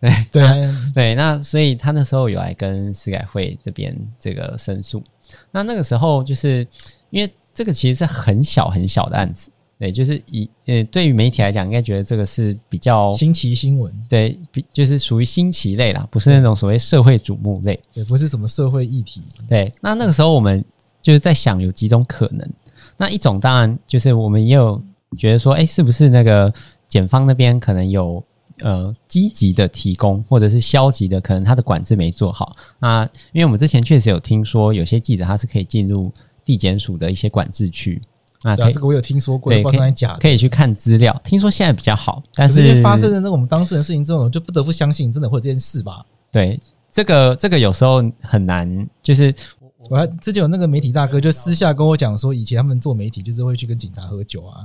对对、啊、对，那所以他那时候有来跟司改会这边这个申诉。那那个时候就是因为这个其实是很小很小的案子，对，就是以呃对于媒体来讲，应该觉得这个是比较新奇新闻，对，比就是属于新奇类啦，不是那种所谓社会瞩目类，也不是什么社会议题。对，那那个时候我们就是在想有几种可能。那一种当然就是我们也有觉得说，哎，是不是那个检方那边可能有。呃，积极的提供，或者是消极的，可能他的管制没做好。那因为我们之前确实有听说，有些记者他是可以进入地检署的一些管制区。啊，这个我有听说过，对，可以，可以去看资料。听说现在比较好，但是发生的那个我们当事人事情之后，就不得不相信真的会有这件事吧？对，这个这个有时候很难。就是我还之前有那个媒体大哥就私下跟我讲说，以前他们做媒体就是会去跟警察喝酒啊，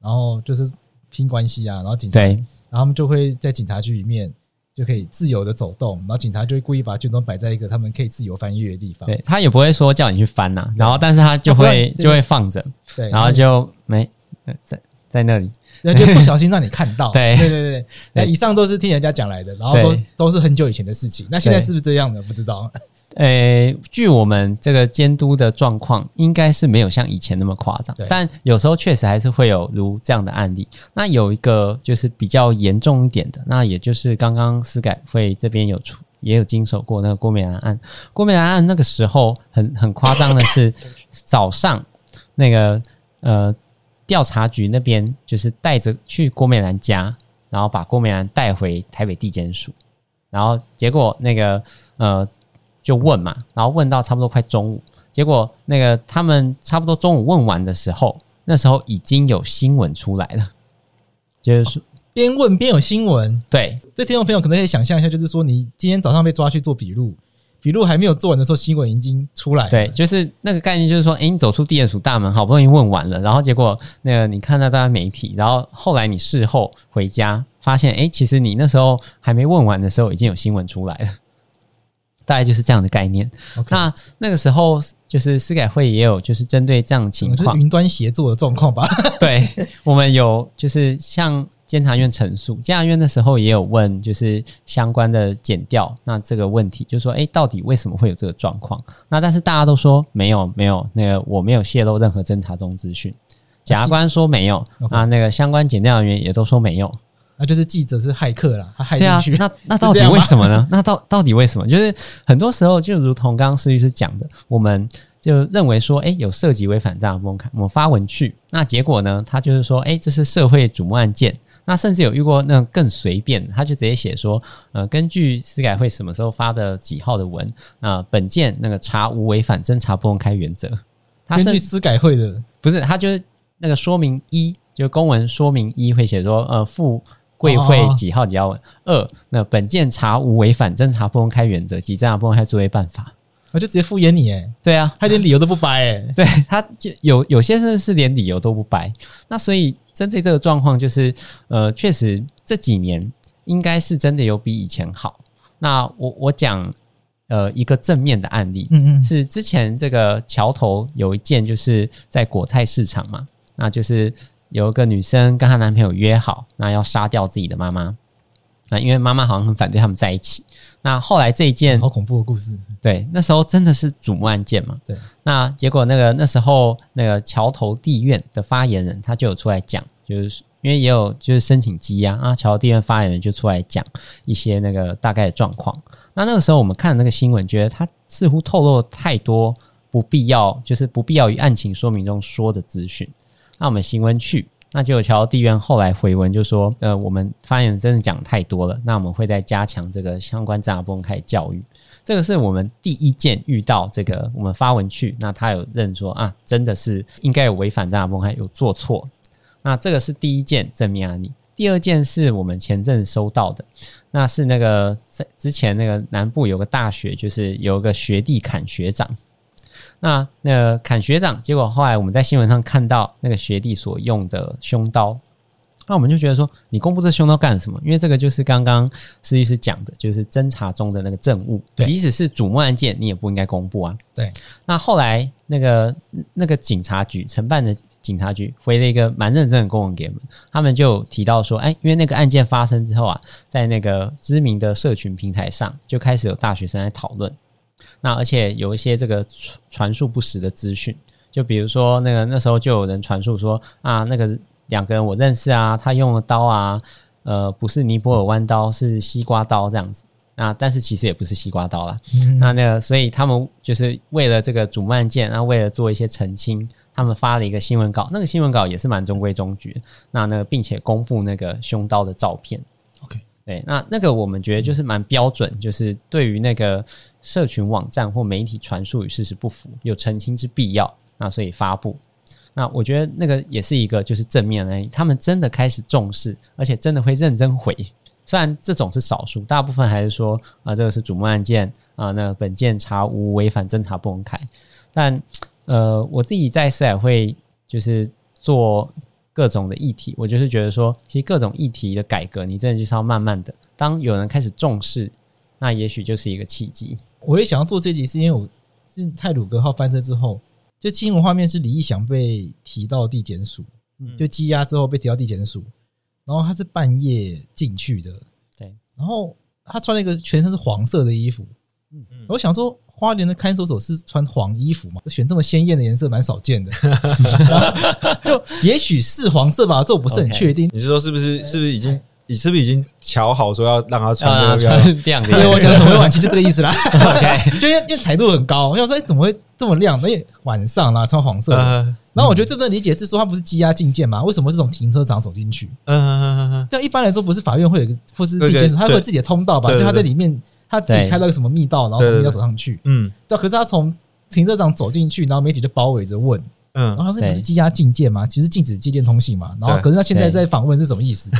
然后就是拼关系啊，然后警察。对。然后他们就会在警察局里面就可以自由的走动，然后警察就会故意把卷宗摆在一个他们可以自由翻阅的地方。对，他也不会说叫你去翻呐、啊，然后但是他就会就会放着，对，然后就没在在那里，然后就不小心让你看到。对对对对，那以上都是听人家讲来的，然后都都是很久以前的事情。那现在是不是这样的？不知道。诶、欸，据我们这个监督的状况，应该是没有像以前那么夸张，但有时候确实还是会有如这样的案例。那有一个就是比较严重一点的，那也就是刚刚司改会这边有出也有经手过那个郭美兰案。郭美兰案那个时候很很夸张的是，早上那个呃调查局那边就是带着去郭美兰家，然后把郭美兰带回台北地检署，然后结果那个呃。就问嘛，然后问到差不多快中午，结果那个他们差不多中午问完的时候，那时候已经有新闻出来了，就是边问边有新闻。对，这听众朋友可能可以想象一下，就是说你今天早上被抓去做笔录，笔录还没有做完的时候，新闻已经出来了。对，就是那个概念，就是说，诶，你走出地检署大门，好不容易问完了，然后结果那个你看到大家媒体，然后后来你事后回家发现，诶，其实你那时候还没问完的时候，已经有新闻出来了。大概就是这样的概念。那那个时候，就是司改会也有，就是针对这样的情况，云端协作的状况吧。对，我们有就是向监察院陈述，监察院那时候也有问，就是相关的检调。那这个问题就是说，哎，到底为什么会有这个状况？那但是大家都说没有，没有，那个我没有泄露任何侦查中资讯。检察官说没有，啊，那，那个相关检调人员也都说没有。那就是记者是骇客啦，他骇进去。啊，那 那到底为什么呢？那到到底为什么？就是很多时候就如同刚刚施律师讲的，我们就认为说，哎，有涉及违反这样的不公开，我们发文去，那结果呢，他就是说，哎，这是社会瞩目案件。那甚至有遇过那种更随便，他就直接写说，呃，根据司改会什么时候发的几号的文，那本件那个查无违反侦查不公开原则。他根据司改会的不是，他就是那个说明一，就公文说明一会写说，呃，附。贵会几号几号文？二，那本件查无违反侦查不公开原则及侦查不公开作业办法，我就直接敷衍你诶。对啊，他连理由都不掰诶。对，他就有有些人是连理由都不掰。那所以针对这个状况，就是呃，确实这几年应该是真的有比以前好。那我我讲呃一个正面的案例，嗯嗯，是之前这个桥头有一件，就是在果菜市场嘛，那就是。有一个女生跟她男朋友约好，那要杀掉自己的妈妈，那因为妈妈好像很反对他们在一起。那后来这一件好恐怖的故事，对，那时候真的是瞩目案件嘛？对。那结果那个那时候那个桥头地院的发言人他就有出来讲，就是因为也有就是申请羁押啊，桥头地院发言人就出来讲一些那个大概的状况。那那个时候我们看那个新闻，觉得他似乎透露了太多不必要，就是不必要于案情说明中说的资讯。那我们新闻去，那就有桥地院后来回文就说，呃，我们发言人真的讲太多了，那我们会再加强这个相关侦查不公开教育。这个是我们第一件遇到这个，我们发文去，那他有认说啊，真的是应该有违反侦查不公开，有做错。那这个是第一件正面案例。第二件是我们前阵收到的，那是那个在之前那个南部有个大学，就是有个学弟砍学长。那那个砍学长，结果后来我们在新闻上看到那个学弟所用的凶刀，那我们就觉得说，你公布这凶刀干什么？因为这个就是刚刚施律师讲的，就是侦查中的那个证物，即使是瞩目案件，你也不应该公布啊。对。那后来那个那个警察局承办的警察局回了一个蛮认真的公文给我们，他们就提到说，哎，因为那个案件发生之后啊，在那个知名的社群平台上就开始有大学生来讨论。那而且有一些这个传述不实的资讯，就比如说那个那时候就有人传述说啊，那个两个人我认识啊，他用的刀啊，呃，不是尼泊尔弯刀，是西瓜刀这样子。那但是其实也不是西瓜刀啦。那那个所以他们就是为了这个瞩目案件，然后为了做一些澄清，他们发了一个新闻稿，那个新闻稿也是蛮中规中矩。那那个并且公布那个凶刀的照片。OK。对，那那个我们觉得就是蛮标准，就是对于那个社群网站或媒体传述与事实不符，有澄清之必要，那所以发布。那我觉得那个也是一个就是正面的，他们真的开始重视，而且真的会认真回。虽然这种是少数，大部分还是说啊，这个是瞩目案件啊，那本件查无违反侦查不公开。但呃，我自己在司改会就是做各种的议题，我就是觉得说，其实各种议题的改革，你真的就是要慢慢的。当有人开始重视，那也许就是一个契机。我也想要做这集，是因为我是泰鲁格号翻车之后，就新闻画面是李义祥被提到地检署，就羁押之后被提到地检署，然后他是半夜进去的，对，然后他穿了一个全身是黄色的衣服，嗯嗯，我想说。花莲的看守所是穿黄衣服嘛？选这么鲜艳的颜色，蛮少见的。就也许是黄色吧，这我不是很确定。你是说是不是？是不是已经？你是不是已经瞧好说要让他穿这样的？所以我讲的很委婉，其实就这个意思啦。OK，就因为因为彩度很高，我想说，哎，怎么会这么亮？因为晚上啦，穿黄色。然后我觉得这份理解是说，他不是积压禁见嘛？为什么是从停车场走进去？嗯嗯嗯嗯。这样一般来说，不是法院会有个，或是地检署，他会有自己的通道吧？就他在里面。他自己开了个什么密道，然后从密道走上去。嗯，这可是他从停车场走进去，然后媒体就包围着问。嗯，然后他是不是羁押禁见嘛？其实禁止接见通信嘛。然后可是他现在在访问是什么意思？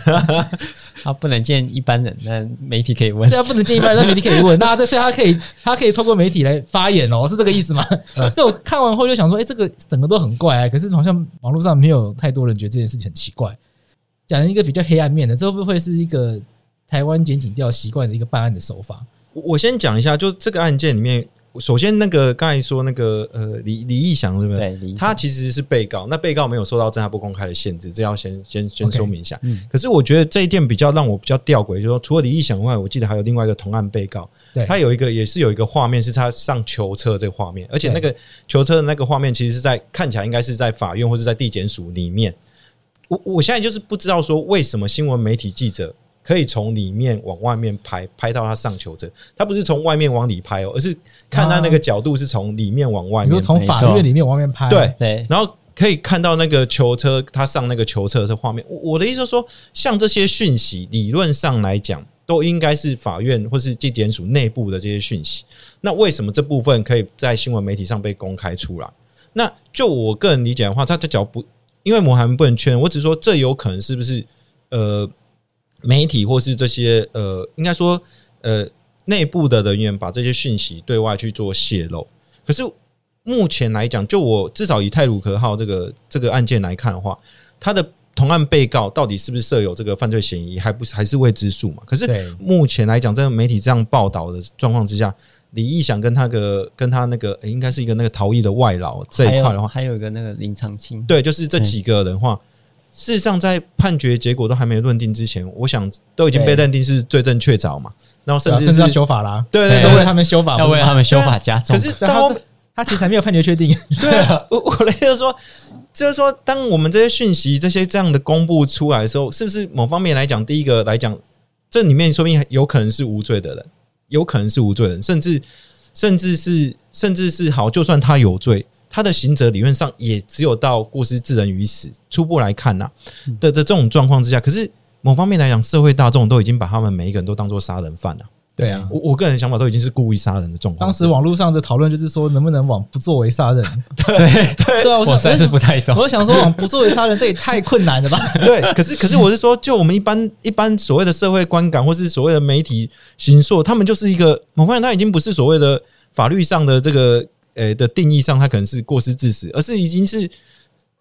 他不能见一般人，那媒体可以问。对啊，不能见一般人，那媒体可以问。那这所以他可以，他可以透过媒体来发言哦，是这个意思吗？这我看完后就想说，哎，这个整个都很怪啊。可是好像网络上没有太多人觉得这件事情很奇怪。讲一个比较黑暗面的，这会不会是一个台湾检警调习惯的一个办案的手法？我先讲一下，就这个案件里面，首先那个刚才说那个呃李李义祥是不是？对，他其实是被告，那被告没有受到侦查不公开的限制，这要先先先说明一下。Okay, 嗯、可是我觉得这一点比较让我比较吊诡，就是说除了李义祥外，我记得还有另外一个同案被告，他有一个也是有一个画面是他上囚车这个画面，而且那个囚车的那个画面其实是在看起来应该是在法院或是在地检署里面。我我现在就是不知道说为什么新闻媒体记者。可以从里面往外面拍，拍到他上囚车。他不是从外面往里拍哦，而是看他那个角度是从里面往外面。你说从法院里面往外面拍？对对。然后可以看到那个球车，他上那个球车的画面。我的意思是说，像这些讯息，理论上来讲，都应该是法院或是纪检署内部的这些讯息。那为什么这部分可以在新闻媒体上被公开出来？那就我个人理解的话，他的脚不，因为我还不能确认。我只说这有可能是不是呃。媒体或是这些呃，应该说呃，内部的人员把这些讯息对外去做泄露。可是目前来讲，就我至少以泰鲁克号这个这个案件来看的话，他的同案被告到底是不是设有这个犯罪嫌疑，还不是还是未知数嘛？可是目前来讲，在媒体这样报道的状况之下，李义祥跟他个跟他那个、欸、应该是一个那个逃逸的外劳这一块的话，还有一个那个林长青，对，就是这几个人的话。事实上，在判决结果都还没有论定之前，我想都已经被认定是罪证确凿嘛。然后甚至是要修法啦，对对，都为他们修法，要为他们修法加重。可是他他其实还没有判决确定。对啊，我我的意思说，就是说，当我们这些讯息、这些这样的公布出来的时候，是不是某方面来讲，第一个来讲，这里面说明有可能是无罪的人，有可能是无罪的人，甚至甚至是甚至是好，就算他有罪。他的行责理论上也只有到过失致人于死，初步来看呐、啊、的的这种状况之下，可是某方面来讲，社会大众都已经把他们每一个人都当做杀人犯了。对啊，我我个人想法都已经是故意杀人的状况。当时网络上的讨论就是说，能不能往不作为杀人？对对对啊，我实在是不太懂。我想说，往不作为杀人这也太困难了吧？对，可是可是我是说，就我们一般一般所谓的社会观感，或是所谓的媒体形塑，他们就是一个某方面，他已经不是所谓的法律上的这个。呃的定义上，他可能是过失致死，而是已经是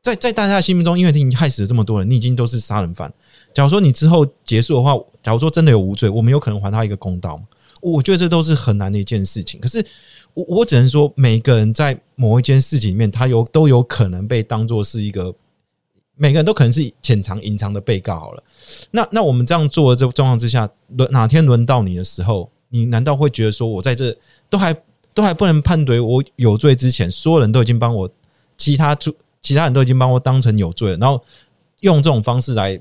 在在大家心目中，因为你害死了这么多人，你已经都是杀人犯。假如说你之后结束的话，假如说真的有无罪，我们有可能还他一个公道？我觉得这都是很难的一件事情。可是我我只能说，每个人在某一件事情里面，他有都有可能被当做是一个，每个人都可能是潜藏隐藏的被告。好了，那那我们这样做的这状况之下，轮哪天轮到你的时候，你难道会觉得说我在这都还？都还不能判对我有罪之前，所有人都已经帮我，其他主其他人都已经帮我当成有罪了，然后用这种方式来，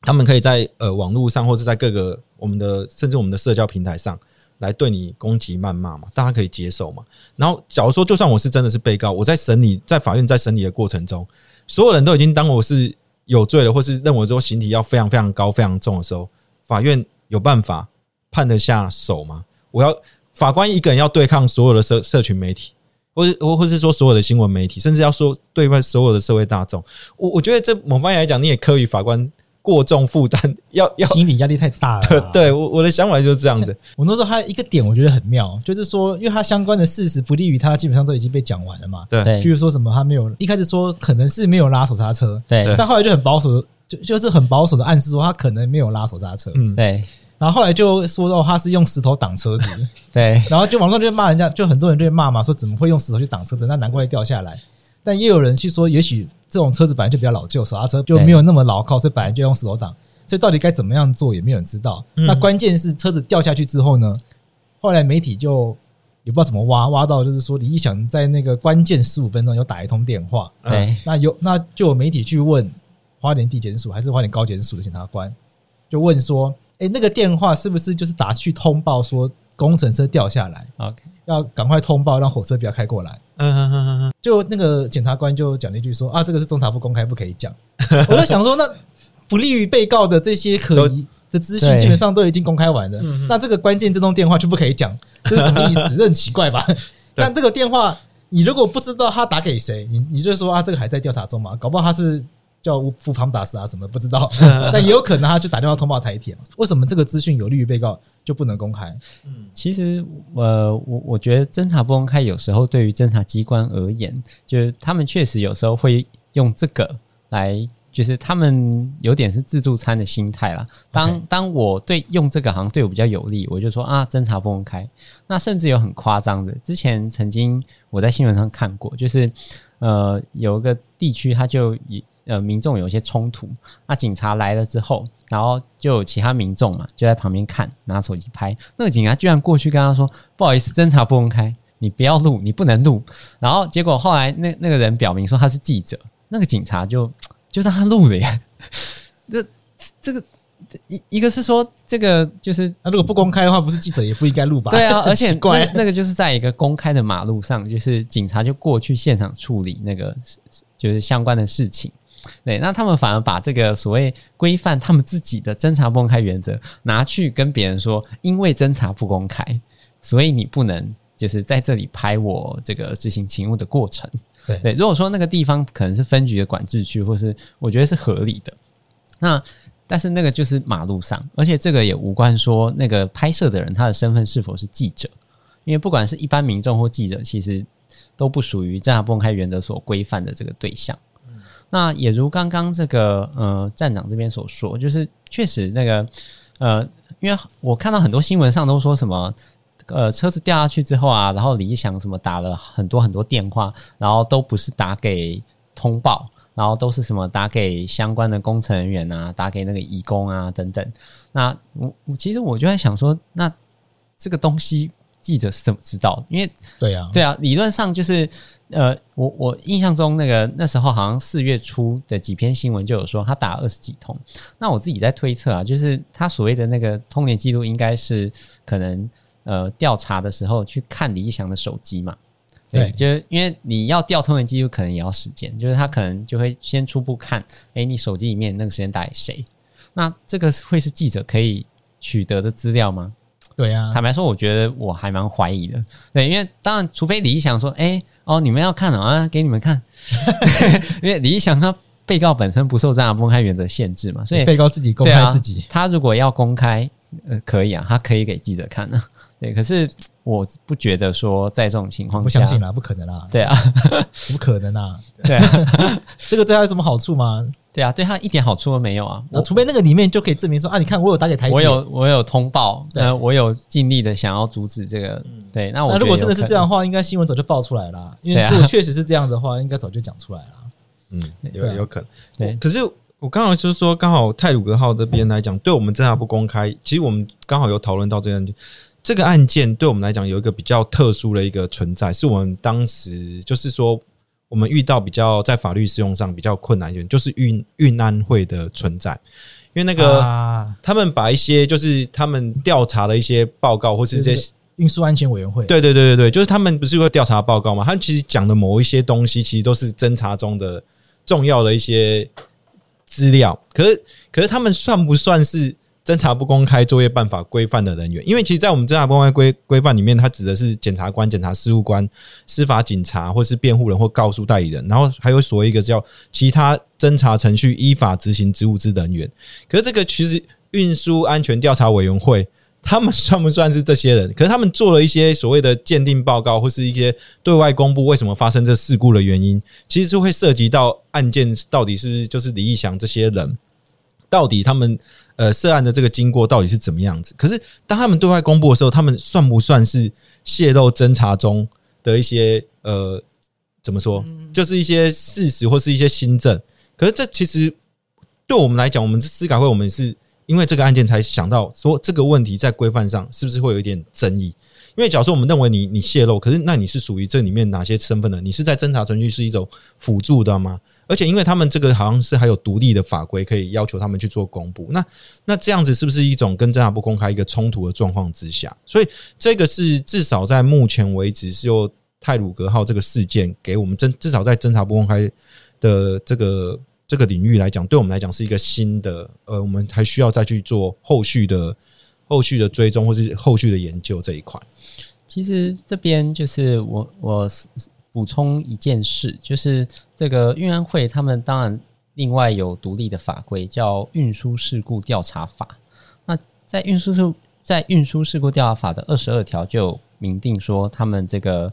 他们可以在呃网络上或是在各个我们的甚至我们的社交平台上来对你攻击谩骂嘛，大家可以接受嘛。然后假如说就算我是真的是被告，我在审理在法院在审理的过程中，所有人都已经当我是有罪了，或是认为说刑体要非常非常高非常重的时候，法院有办法判得下手吗？我要。法官一个人要对抗所有的社社群媒体，或是或或是说所有的新闻媒体，甚至要说对外所有的社会大众。我我觉得这某方面来讲，你也课予法官过重负担，要要心理压力太大了。对，对我我的想法就是这样子。我那时候还有一个点，我觉得很妙，就是说，因为他相关的事实不利于他，基本上都已经被讲完了嘛。对，譬如说什么他没有一开始说可能是没有拉手刹车，对，但后来就很保守，就就是很保守的暗示说他可能没有拉手刹车。嗯，对。然后后来就说到他是用石头挡车子，对。然后就网上就骂人家，就很多人就会骂嘛，说怎么会用石头去挡车子？那难怪会掉下来。但也有人去说，也许这种车子本来就比较老旧，手刹车就没有那么牢靠，所以本来就用石头挡。所以到底该怎么样做，也没有人知道。那关键是车子掉下去之后呢？后来媒体就也不知道怎么挖，挖到就是说李义祥在那个关键十五分钟有打一通电话。对，那有那就有媒体去问花莲地检署还是花莲高检署的检察官，就问说。哎，那个电话是不是就是打去通报说工程车掉下来？OK，要赶快通报，让火车不要开过来。嗯嗯嗯嗯，就那个检察官就讲了一句说啊，这个是中查不公开，不可以讲。我就想说，那不利于被告的这些可疑的资讯，基本上都已经公开完了。那这个关键这通电话就不可以讲，这是什么意思？这很奇怪吧？但这个电话，你如果不知道他打给谁，你你就说啊，这个还在调查中嘛，搞不好他是。叫富邦巴士啊什么不知道，但也有可能他就打电话通报台铁嘛？为什么这个资讯有利于被告就不能公开？嗯，其实呃，我我觉得侦查不公开有时候对于侦查机关而言，就是他们确实有时候会用这个来，就是他们有点是自助餐的心态啦。当当我对用这个好像对我比较有利，我就说啊，侦查不公开。那甚至有很夸张的，之前曾经我在新闻上看过，就是呃，有一个地区他就以。呃，民众有一些冲突，那警察来了之后，然后就有其他民众嘛，就在旁边看，拿手机拍。那个警察居然过去跟他说：“不好意思，侦查不公开，你不要录，你不能录。”然后结果后来那那个人表明说他是记者，那个警察就就让他录了呀。这这个一一个是说这个就是，那如果不公开的话，不是记者也不应该录吧？对啊，而且那那个就是在一个公开的马路上，就是警察就过去现场处理那个就是相关的事情。对，那他们反而把这个所谓规范他们自己的侦查不公开原则拿去跟别人说，因为侦查不公开，所以你不能就是在这里拍我这个执行勤务的过程。对对，如果说那个地方可能是分局的管制区，或是我觉得是合理的，那但是那个就是马路上，而且这个也无关说那个拍摄的人他的身份是否是记者，因为不管是一般民众或记者，其实都不属于侦查不公开原则所规范的这个对象。那也如刚刚这个呃站长这边所说，就是确实那个呃，因为我看到很多新闻上都说什么呃车子掉下去之后啊，然后李想什么打了很多很多电话，然后都不是打给通报，然后都是什么打给相关的工程人员啊，打给那个义工啊等等。那我我其实我就在想说，那这个东西记者是怎么知道？因为对啊，对啊，理论上就是。呃，我我印象中那个那时候好像四月初的几篇新闻就有说他打二十几通，那我自己在推测啊，就是他所谓的那个通联记录应该是可能呃调查的时候去看李义祥的手机嘛，对，对就是因为你要调通联记录可能也要时间，就是他可能就会先初步看，哎，你手机里面那个时间打给谁？那这个会是记者可以取得的资料吗？对呀、啊，坦白说，我觉得我还蛮怀疑的，对，因为当然除非李想说，哎。哦，你们要看啊，给你们看，因为李义祥他被告本身不受这样公开原则限制嘛，所以被告自己公开自己，啊，他如果要公开，呃，可以啊，他可以给记者看的，对。可是我不觉得说在这种情况下，不相信啦，不可能啦，对啊，不可能啊，对啊，这个对他有什么好处吗？对啊，对他一点好处都没有啊！那除非那个里面就可以证明说啊，你看我有打给台铁，我有我有通报，呃，我有尽力的想要阻止这个。嗯、对，那我那如果真的是这样的话，应该新闻早就爆出来了。因为如果确实是这样的话，应该早就讲出来了。嗯，有有可能。对，可是我刚好就是说，刚好泰鲁格号这边来讲，对我们侦查不公开，其实我们刚好有讨论到这个案件。这个案件对我们来讲有一个比较特殊的一个存在，是我们当时就是说。我们遇到比较在法律适用上比较困难一点，就是运运安会的存在，因为那个他们把一些就是他们调查的一些报告，或是这些运输安全委员会，对对对对对，就是他们不是会调查报告嘛？他们其实讲的某一些东西，其实都是侦查中的重要的一些资料。可是，可是他们算不算是侦查不公开作业办法规范的人员，因为其实，在我们侦查公开规规范里面，它指的是检察官、检察事务官、司法警察，或是辩护人或告诉代理人，然后还有所谓一个叫其他侦查程序依法执行职务之人员。可是，这个其实运输安全调查委员会，他们算不算是这些人？可是，他们做了一些所谓的鉴定报告，或是一些对外公布为什么发生这事故的原因，其实是会涉及到案件到底是不是就是李义祥这些人。到底他们呃涉案的这个经过到底是怎么样子？可是当他们对外公布的时候，他们算不算是泄露侦查中的一些呃怎么说？就是一些事实或是一些新证。可是这其实对我们来讲，我们是司改会，我们是因为这个案件才想到说这个问题在规范上是不是会有一点争议？因为假如说我们认为你你泄露，可是那你是属于这里面哪些身份的？你是在侦查程序是一种辅助的吗？而且，因为他们这个好像是还有独立的法规可以要求他们去做公布，那那这样子是不是一种跟侦查不公开一个冲突的状况之下？所以这个是至少在目前为止，是由泰鲁阁号这个事件给我们侦至少在侦查不公开的这个这个领域来讲，对我们来讲是一个新的呃，我们还需要再去做后续的后续的追踪或是后续的研究这一块。其实这边就是我我。补充一件事，就是这个运安会他们当然另外有独立的法规，叫《运输事故调查法》。那在运输事在运输事故调查法的二十二条就明定说，他们这个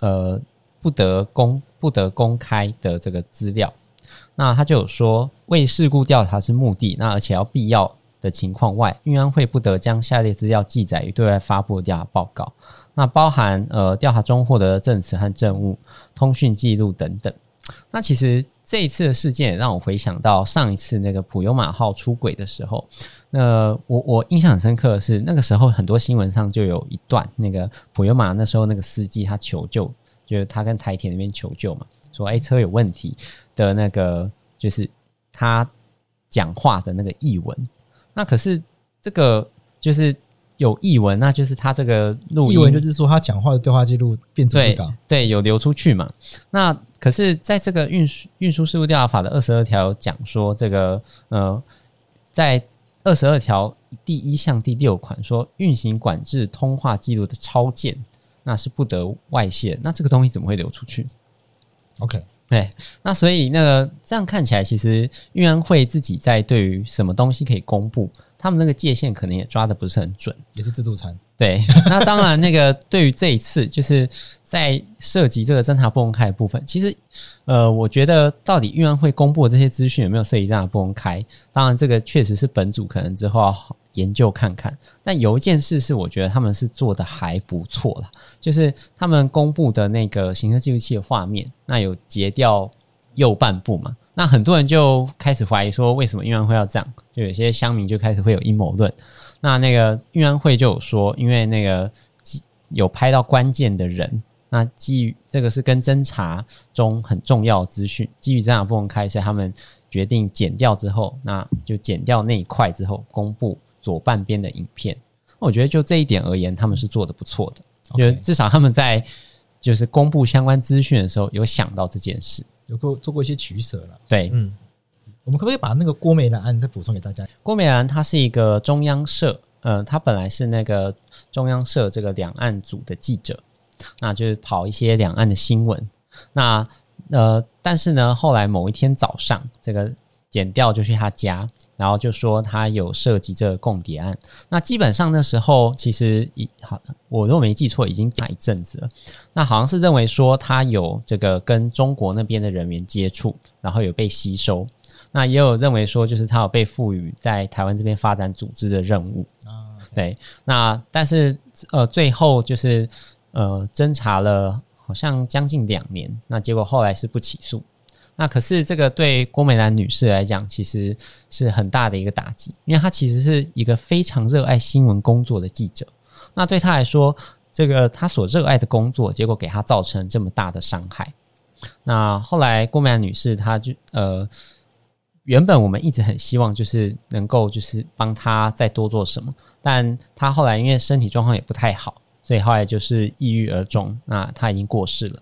呃不得公不得公开的这个资料。那他就有说，为事故调查之目的，那而且要必要的情况外，运安会不得将下列资料记载于对外发布的调查报告。那包含呃调查中获得的证词和证物、通讯记录等等。那其实这一次的事件也让我回想到上一次那个普悠玛号出轨的时候。那我我印象很深刻的是，那个时候很多新闻上就有一段那个普悠玛那时候那个司机他求救，就是他跟台铁那边求救嘛，说哎车有问题的那个就是他讲话的那个译文。那可是这个就是。有译文，那就是他这个录音，译文就是说他讲话的对话记录变出去对，对，有流出去嘛？那可是在这个运输运输事务调查法的二十二条讲说，这个呃，在二十二条第一项第六款说，运行管制通话记录的抄件，那是不得外泄。那这个东西怎么会流出去？OK，对，那所以那个这样看起来，其实运安会自己在对于什么东西可以公布。他们那个界限可能也抓的不是很准，也是自助餐。对，那当然，那个对于这一次，就是在涉及这个侦查不公开的部分，其实，呃，我觉得到底运安会公布的这些资讯有没有涉及侦查不公开？当然，这个确实是本组可能之后要研究看看。但有一件事是，我觉得他们是做的还不错啦，就是他们公布的那个行车记录器的画面，那有截掉右半部嘛？那很多人就开始怀疑说，为什么运安会要这样？就有些乡民就开始会有阴谋论。那那个运安会就有说，因为那个有拍到关键的人，那基于这个是跟侦查中很重要资讯，基于侦查不公开，所以他们决定剪掉之后，那就剪掉那一块之后，公布左半边的影片。我觉得就这一点而言，他们是做得不错的，就至少他们在就是公布相关资讯的时候，有想到这件事。有过做过一些取舍了，对，嗯，我们可不可以把那个郭美兰案再补充给大家？郭美兰她是一个中央社，呃，她本来是那个中央社这个两岸组的记者，那就是跑一些两岸的新闻，那呃，但是呢，后来某一天早上，这个剪掉就去他家。然后就说他有涉及这个共谍案，那基本上那时候其实已好，我如果没记错，已经讲一阵子了。那好像是认为说他有这个跟中国那边的人员接触，然后有被吸收。那也有认为说，就是他有被赋予在台湾这边发展组织的任务。啊，对。那但是呃，最后就是呃，侦查了好像将近两年，那结果后来是不起诉。那可是这个对郭美兰女士来讲，其实是很大的一个打击，因为她其实是一个非常热爱新闻工作的记者。那对她来说，这个她所热爱的工作，结果给她造成这么大的伤害。那后来郭美兰女士，她就呃，原本我们一直很希望就是能够就是帮她再多做什么，但她后来因为身体状况也不太好，所以后来就是抑郁而终。那她已经过世了。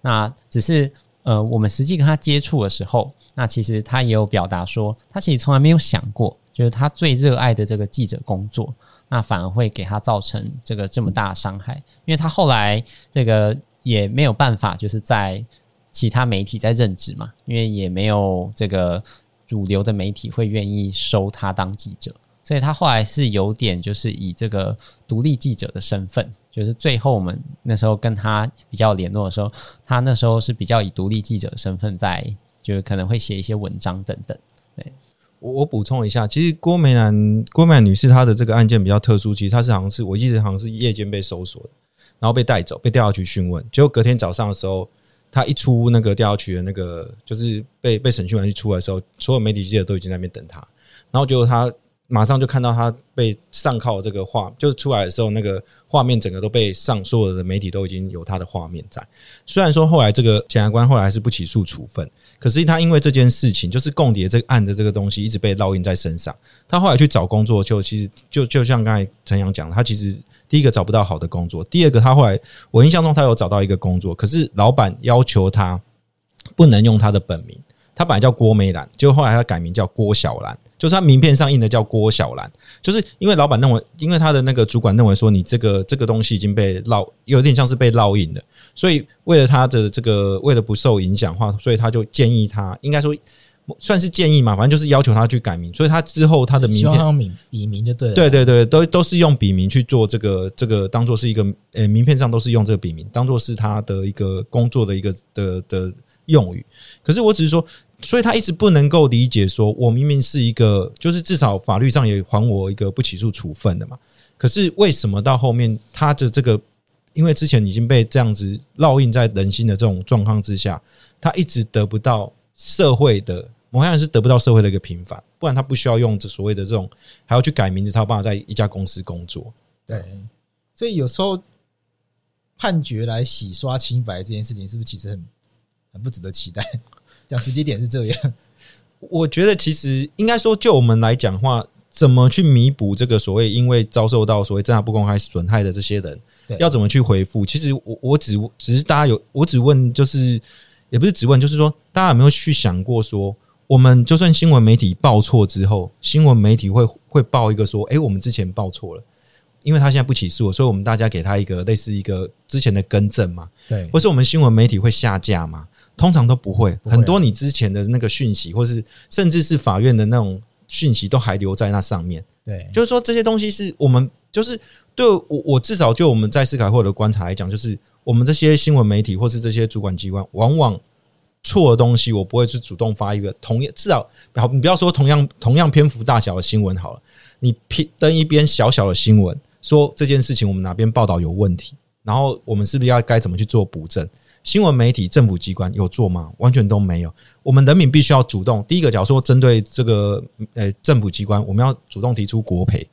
那只是。呃，我们实际跟他接触的时候，那其实他也有表达说，他其实从来没有想过就是他最热爱的这个记者工作，那反而会给他造成这个这么大的伤害，因为他后来这个也没有办法，就是在其他媒体在任职嘛，因为也没有这个主流的媒体会愿意收他当记者，所以他后来是有点就是以这个独立记者的身份，就是最后我们那时候跟他比较联络的时候，他那时候是比较以独立记者身份在，就是可能会写一些文章等等。对，我我补充一下，其实郭美兰郭美兰女士她的这个案件比较特殊，其实她是好像是我记得好像是夜间被搜索的，然后被带走，被调下去讯问，结果隔天早上的时候。他一出那个调查局的那个，就是被被审讯完一出来的时候，所有媒体记者都已经在那边等他，然后结果他马上就看到他被上铐这个画，就出来的时候，那个画面整个都被上，所有的媒体都已经有他的画面在。虽然说后来这个检察官后来是不起诉处分，可是他因为这件事情，就是共谍这个案的这个东西一直被烙印在身上。他后来去找工作，就其实就就像刚才陈阳讲的，他其实。第一个找不到好的工作，第二个他后来我印象中他有找到一个工作，可是老板要求他不能用他的本名，他本来叫郭美兰，结果后来他改名叫郭小兰，就是他名片上印的叫郭小兰，就是因为老板认为，因为他的那个主管认为说你这个这个东西已经被烙，有点像是被烙印的，所以为了他的这个为了不受影响话，所以他就建议他应该说。算是建议嘛，反正就是要求他去改名，所以他之后他的名片用笔笔名就对了。对对对，都都是用笔名去做这个这个，当做是一个呃名片上都是用这个笔名，当做是他的一个工作的一个的的用语。可是我只是说，所以他一直不能够理解，说我明明是一个，就是至少法律上也还我一个不起诉处分的嘛。可是为什么到后面他的这个，因为之前已经被这样子烙印在人心的这种状况之下，他一直得不到。社会的某些人是得不到社会的一个平反，不然他不需要用这所谓的这种，还要去改名字，才有办法在一家公司工作。对，所以有时候判决来洗刷清白这件事情，是不是其实很很不值得期待？讲直接点是这样，我觉得其实应该说，就我们来讲话，怎么去弥补这个所谓因为遭受到所谓侦查不公开损害的这些人，要怎么去回复？其实我我只只是大家有，我只问就是。也不是只问，就是说，大家有没有去想过，说我们就算新闻媒体报错之后，新闻媒体会会报一个说，诶，我们之前报错了，因为他现在不起诉，所以我们大家给他一个类似一个之前的更正嘛，对，或是我们新闻媒体会下架吗？通常都不会，很多你之前的那个讯息，或是甚至是法院的那种讯息，都还留在那上面。对，就是说这些东西是我们，就是对我我至少就我们在司改会的观察来讲，就是。我们这些新闻媒体或是这些主管机关，往往错的东西，我不会去主动发一个同样至少，好，你不要说同样同样篇幅大小的新闻好了，你偏登一篇小小的新闻，说这件事情我们哪边报道有问题，然后我们是不是要该怎么去做补正？新闻媒体、政府机关有做吗？完全都没有。我们人民必须要主动。第一个，假如说针对这个呃政府机关，我们要主动提出国赔。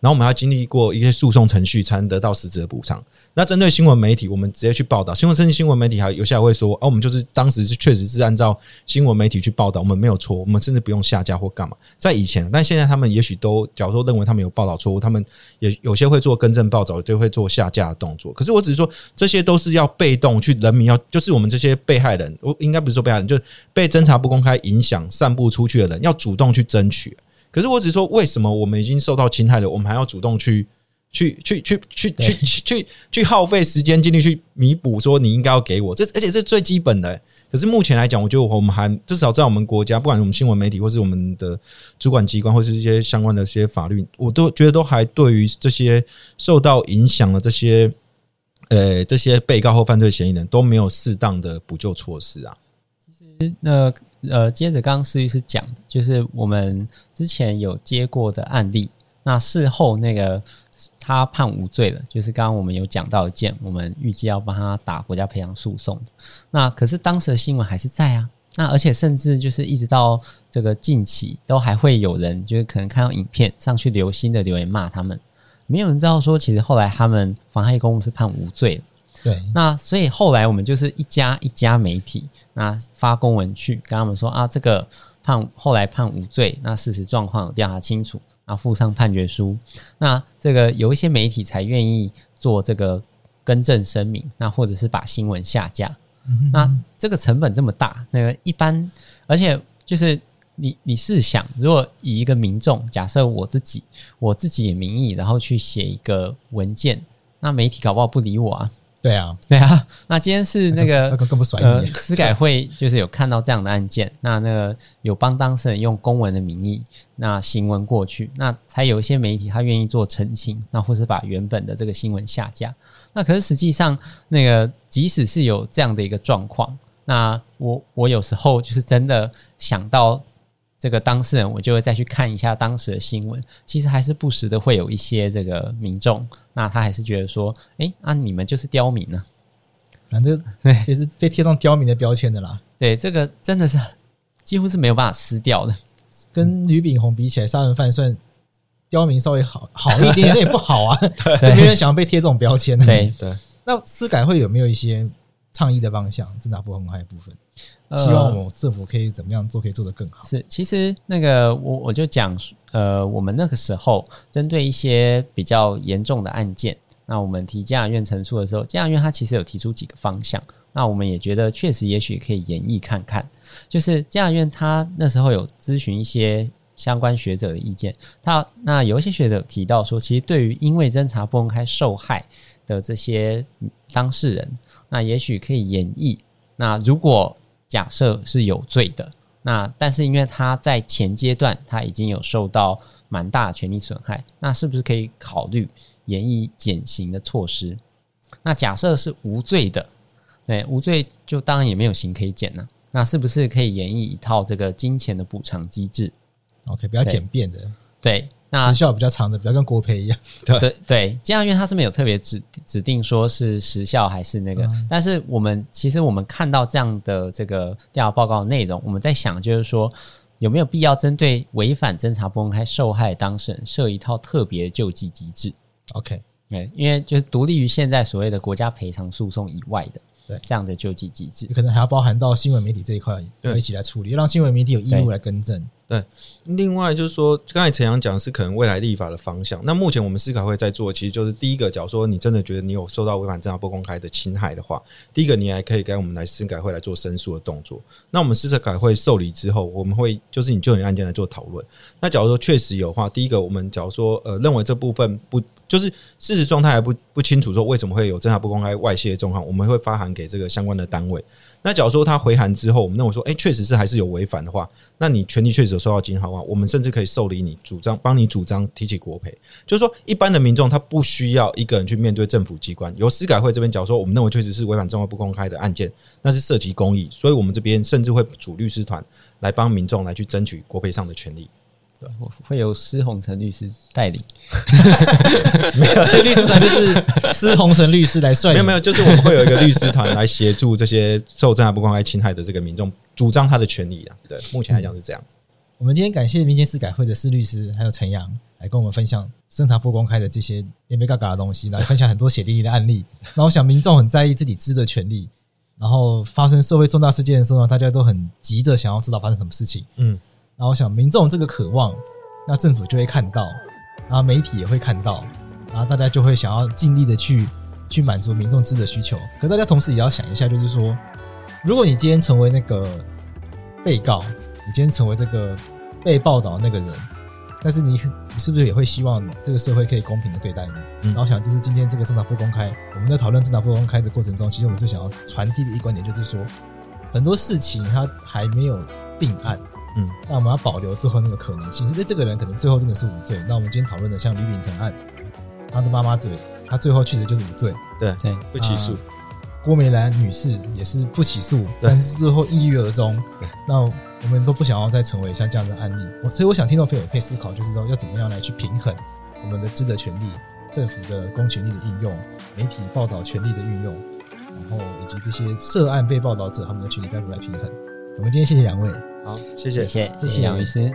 然后我们要经历过一些诉讼程序，才能得到实质的补偿。那针对新闻媒体，我们直接去报道新闻，甚至新闻媒体还有些还会说：“哦，我们就是当时是确实是按照新闻媒体去报道，我们没有错，我们甚至不用下架或干嘛。”在以前，但现在他们也许都，假如说认为他们有报道错误，他们也有些会做更正报道，就会做下架的动作。可是我只是说，这些都是要被动去，人民要就是我们这些被害人，我应该不是说被害人，就被侦查不公开影响散布出去的人，要主动去争取。可是我只是说，为什么我们已经受到侵害了，我们还要主动去去去去去去去去耗费时间精力去弥补？说你应该要给我这，而且是最基本的。可是目前来讲，我觉得我们还至少在我们国家，不管我们新闻媒体，或是我们的主管机关，或是一些相关的一些法律，我都觉得都还对于这些受到影响的这些呃这些被告或犯罪嫌疑人都没有适当的补救措施啊。其实那。呃，接着刚刚施律师讲，就是我们之前有接过的案例，那事后那个他判无罪了，就是刚刚我们有讲到一件，我们预计要帮他打国家赔偿诉讼。那可是当时的新闻还是在啊，那而且甚至就是一直到这个近期，都还会有人就是可能看到影片上去留心的留言骂他们，没有人知道说其实后来他们妨害公务是判无罪了。对，那所以后来我们就是一家一家媒体，那发公文去跟他们说啊，这个判后来判无罪，那事实状况有调查清楚，那附上判决书，那这个有一些媒体才愿意做这个更正声明，那或者是把新闻下架。那这个成本这么大，那个一般，而且就是你你试想，如果以一个民众，假设我自己我自己的名义，然后去写一个文件，那媒体搞不好不理我啊。对啊，对啊。那今天是那个那个更不甩你。司改会就是有看到这样的案件，那那个有帮当事人用公文的名义，那行文过去，那才有一些媒体他愿意做澄清，那或是把原本的这个新闻下架。那可是实际上，那个即使是有这样的一个状况，那我我有时候就是真的想到。这个当事人，我就会再去看一下当时的新闻。其实还是不时的会有一些这个民众，那他还是觉得说，哎，那、啊、你们就是刁民呢、啊？反正 就是被贴上刁民的标签的啦。对，这个真的是几乎是没有办法撕掉的。跟吕炳宏比起来，杀人犯算刁民稍微好好一点，那 也不好啊。对，没人想要被贴这种标签。对对。那司改会有没有一些倡议的方向？侦查不公开的部分？希望我们政府可以怎么样做，可以做得更好。是，其实那个我我就讲，呃，我们那个时候针对一些比较严重的案件，那我们提监察院陈述的时候，监察院他其实有提出几个方向，那我们也觉得确实也许可以演绎看看。就是监察院他那时候有咨询一些相关学者的意见，他那有一些学者提到说，其实对于因为侦查不公开受害的这些当事人，那也许可以演绎。那如果假设是有罪的，那但是因为他在前阶段他已经有受到蛮大的权利损害，那是不是可以考虑演绎减刑的措施？那假设是无罪的，对，无罪就当然也没有刑可以减了，那是不是可以演绎一套这个金钱的补偿机制？OK，比较简便的，对。对时效比较长的，比较跟国培一样。对对对，监察院它是没有特别指指定说是时效还是那个，嗯、但是我们其实我们看到这样的这个调查报告内容，我们在想就是说有没有必要针对违反侦查不公开受害当事人设一套特别救济机制？OK，对，因为就是独立于现在所谓的国家赔偿诉讼以外的。对这样的救济机制，可能还要包含到新闻媒体这一块，要一起来处理，让新闻媒体有义务来更正。对，另外就是说，刚才陈阳讲是可能未来立法的方向。那目前我们司改会在做，其实就是第一个，假如说你真的觉得你有受到违反侦查不公开的侵害的话，第一个你还可以跟我们来司改会来做申诉的动作。那我们司改会受理之后，我们会就是你就你案件来做讨论。那假如说确实有话，第一个我们假如说呃认为这部分不。就是事实状态还不不清楚，说为什么会有侦查不公开外泄的状况，我们会发函给这个相关的单位。那假如说他回函之后，我们认为说，哎，确实是还是有违反的话，那你权利确实有受到侵害的话，我们甚至可以受理你主张，帮你主张提起国赔。就是说，一般的民众他不需要一个人去面对政府机关，由司改会这边假如说，我们认为确实是违反侦查不公开的案件，那是涉及公益，所以我们这边甚至会组律师团来帮民众来去争取国赔上的权利。对，我会由施宏成律师带领。没有，这个律师团就是施宏成律师来率。没有，没有，就是我们会有一个律师团来协助这些受侦查不公开侵害的这个民众，主张他的权利啊。对，目前来讲是这样子。我们今天感谢民间司改会的施律师还有陈阳来跟我们分享侦查不公开的这些眉眉角角的东西，来分享很多血淋淋的案例。那我想民众很在意自己知的权利，然后发生社会重大事件的时候，大家都很急着想要知道发生什么事情。嗯。然后我想民众这个渴望，那政府就会看到，然后媒体也会看到，然后大家就会想要尽力的去去满足民众知的需求。可大家同时也要想一下，就是说，如果你今天成为那个被告，你今天成为这个被报道的那个人，但是你你是不是也会希望这个社会可以公平的对待你？嗯、然后我想，就是今天这个政党不公开，我们在讨论政党不公开的过程中，其实我们最想要传递的一观点就是说，很多事情它还没有定案。嗯，那我们要保留最后那个可能性，其实这个人可能最后真的是无罪。那我们今天讨论的像李秉成案，他的妈妈嘴，他最后确实就是无罪，对对，不起诉。郭美兰女士也是不起诉，但是最后抑郁而终。对，那我们都不想要再成为像这样的案例。我所以我想听众朋友也可以思考，就是说要怎么样来去平衡我们的知的权利、政府的公权力的应用、媒体报道权利的运用，然后以及这些涉案被报道者他们的权利该如何来平衡。我们今天谢谢两位。好，谢谢，谢谢，谢谢杨医师。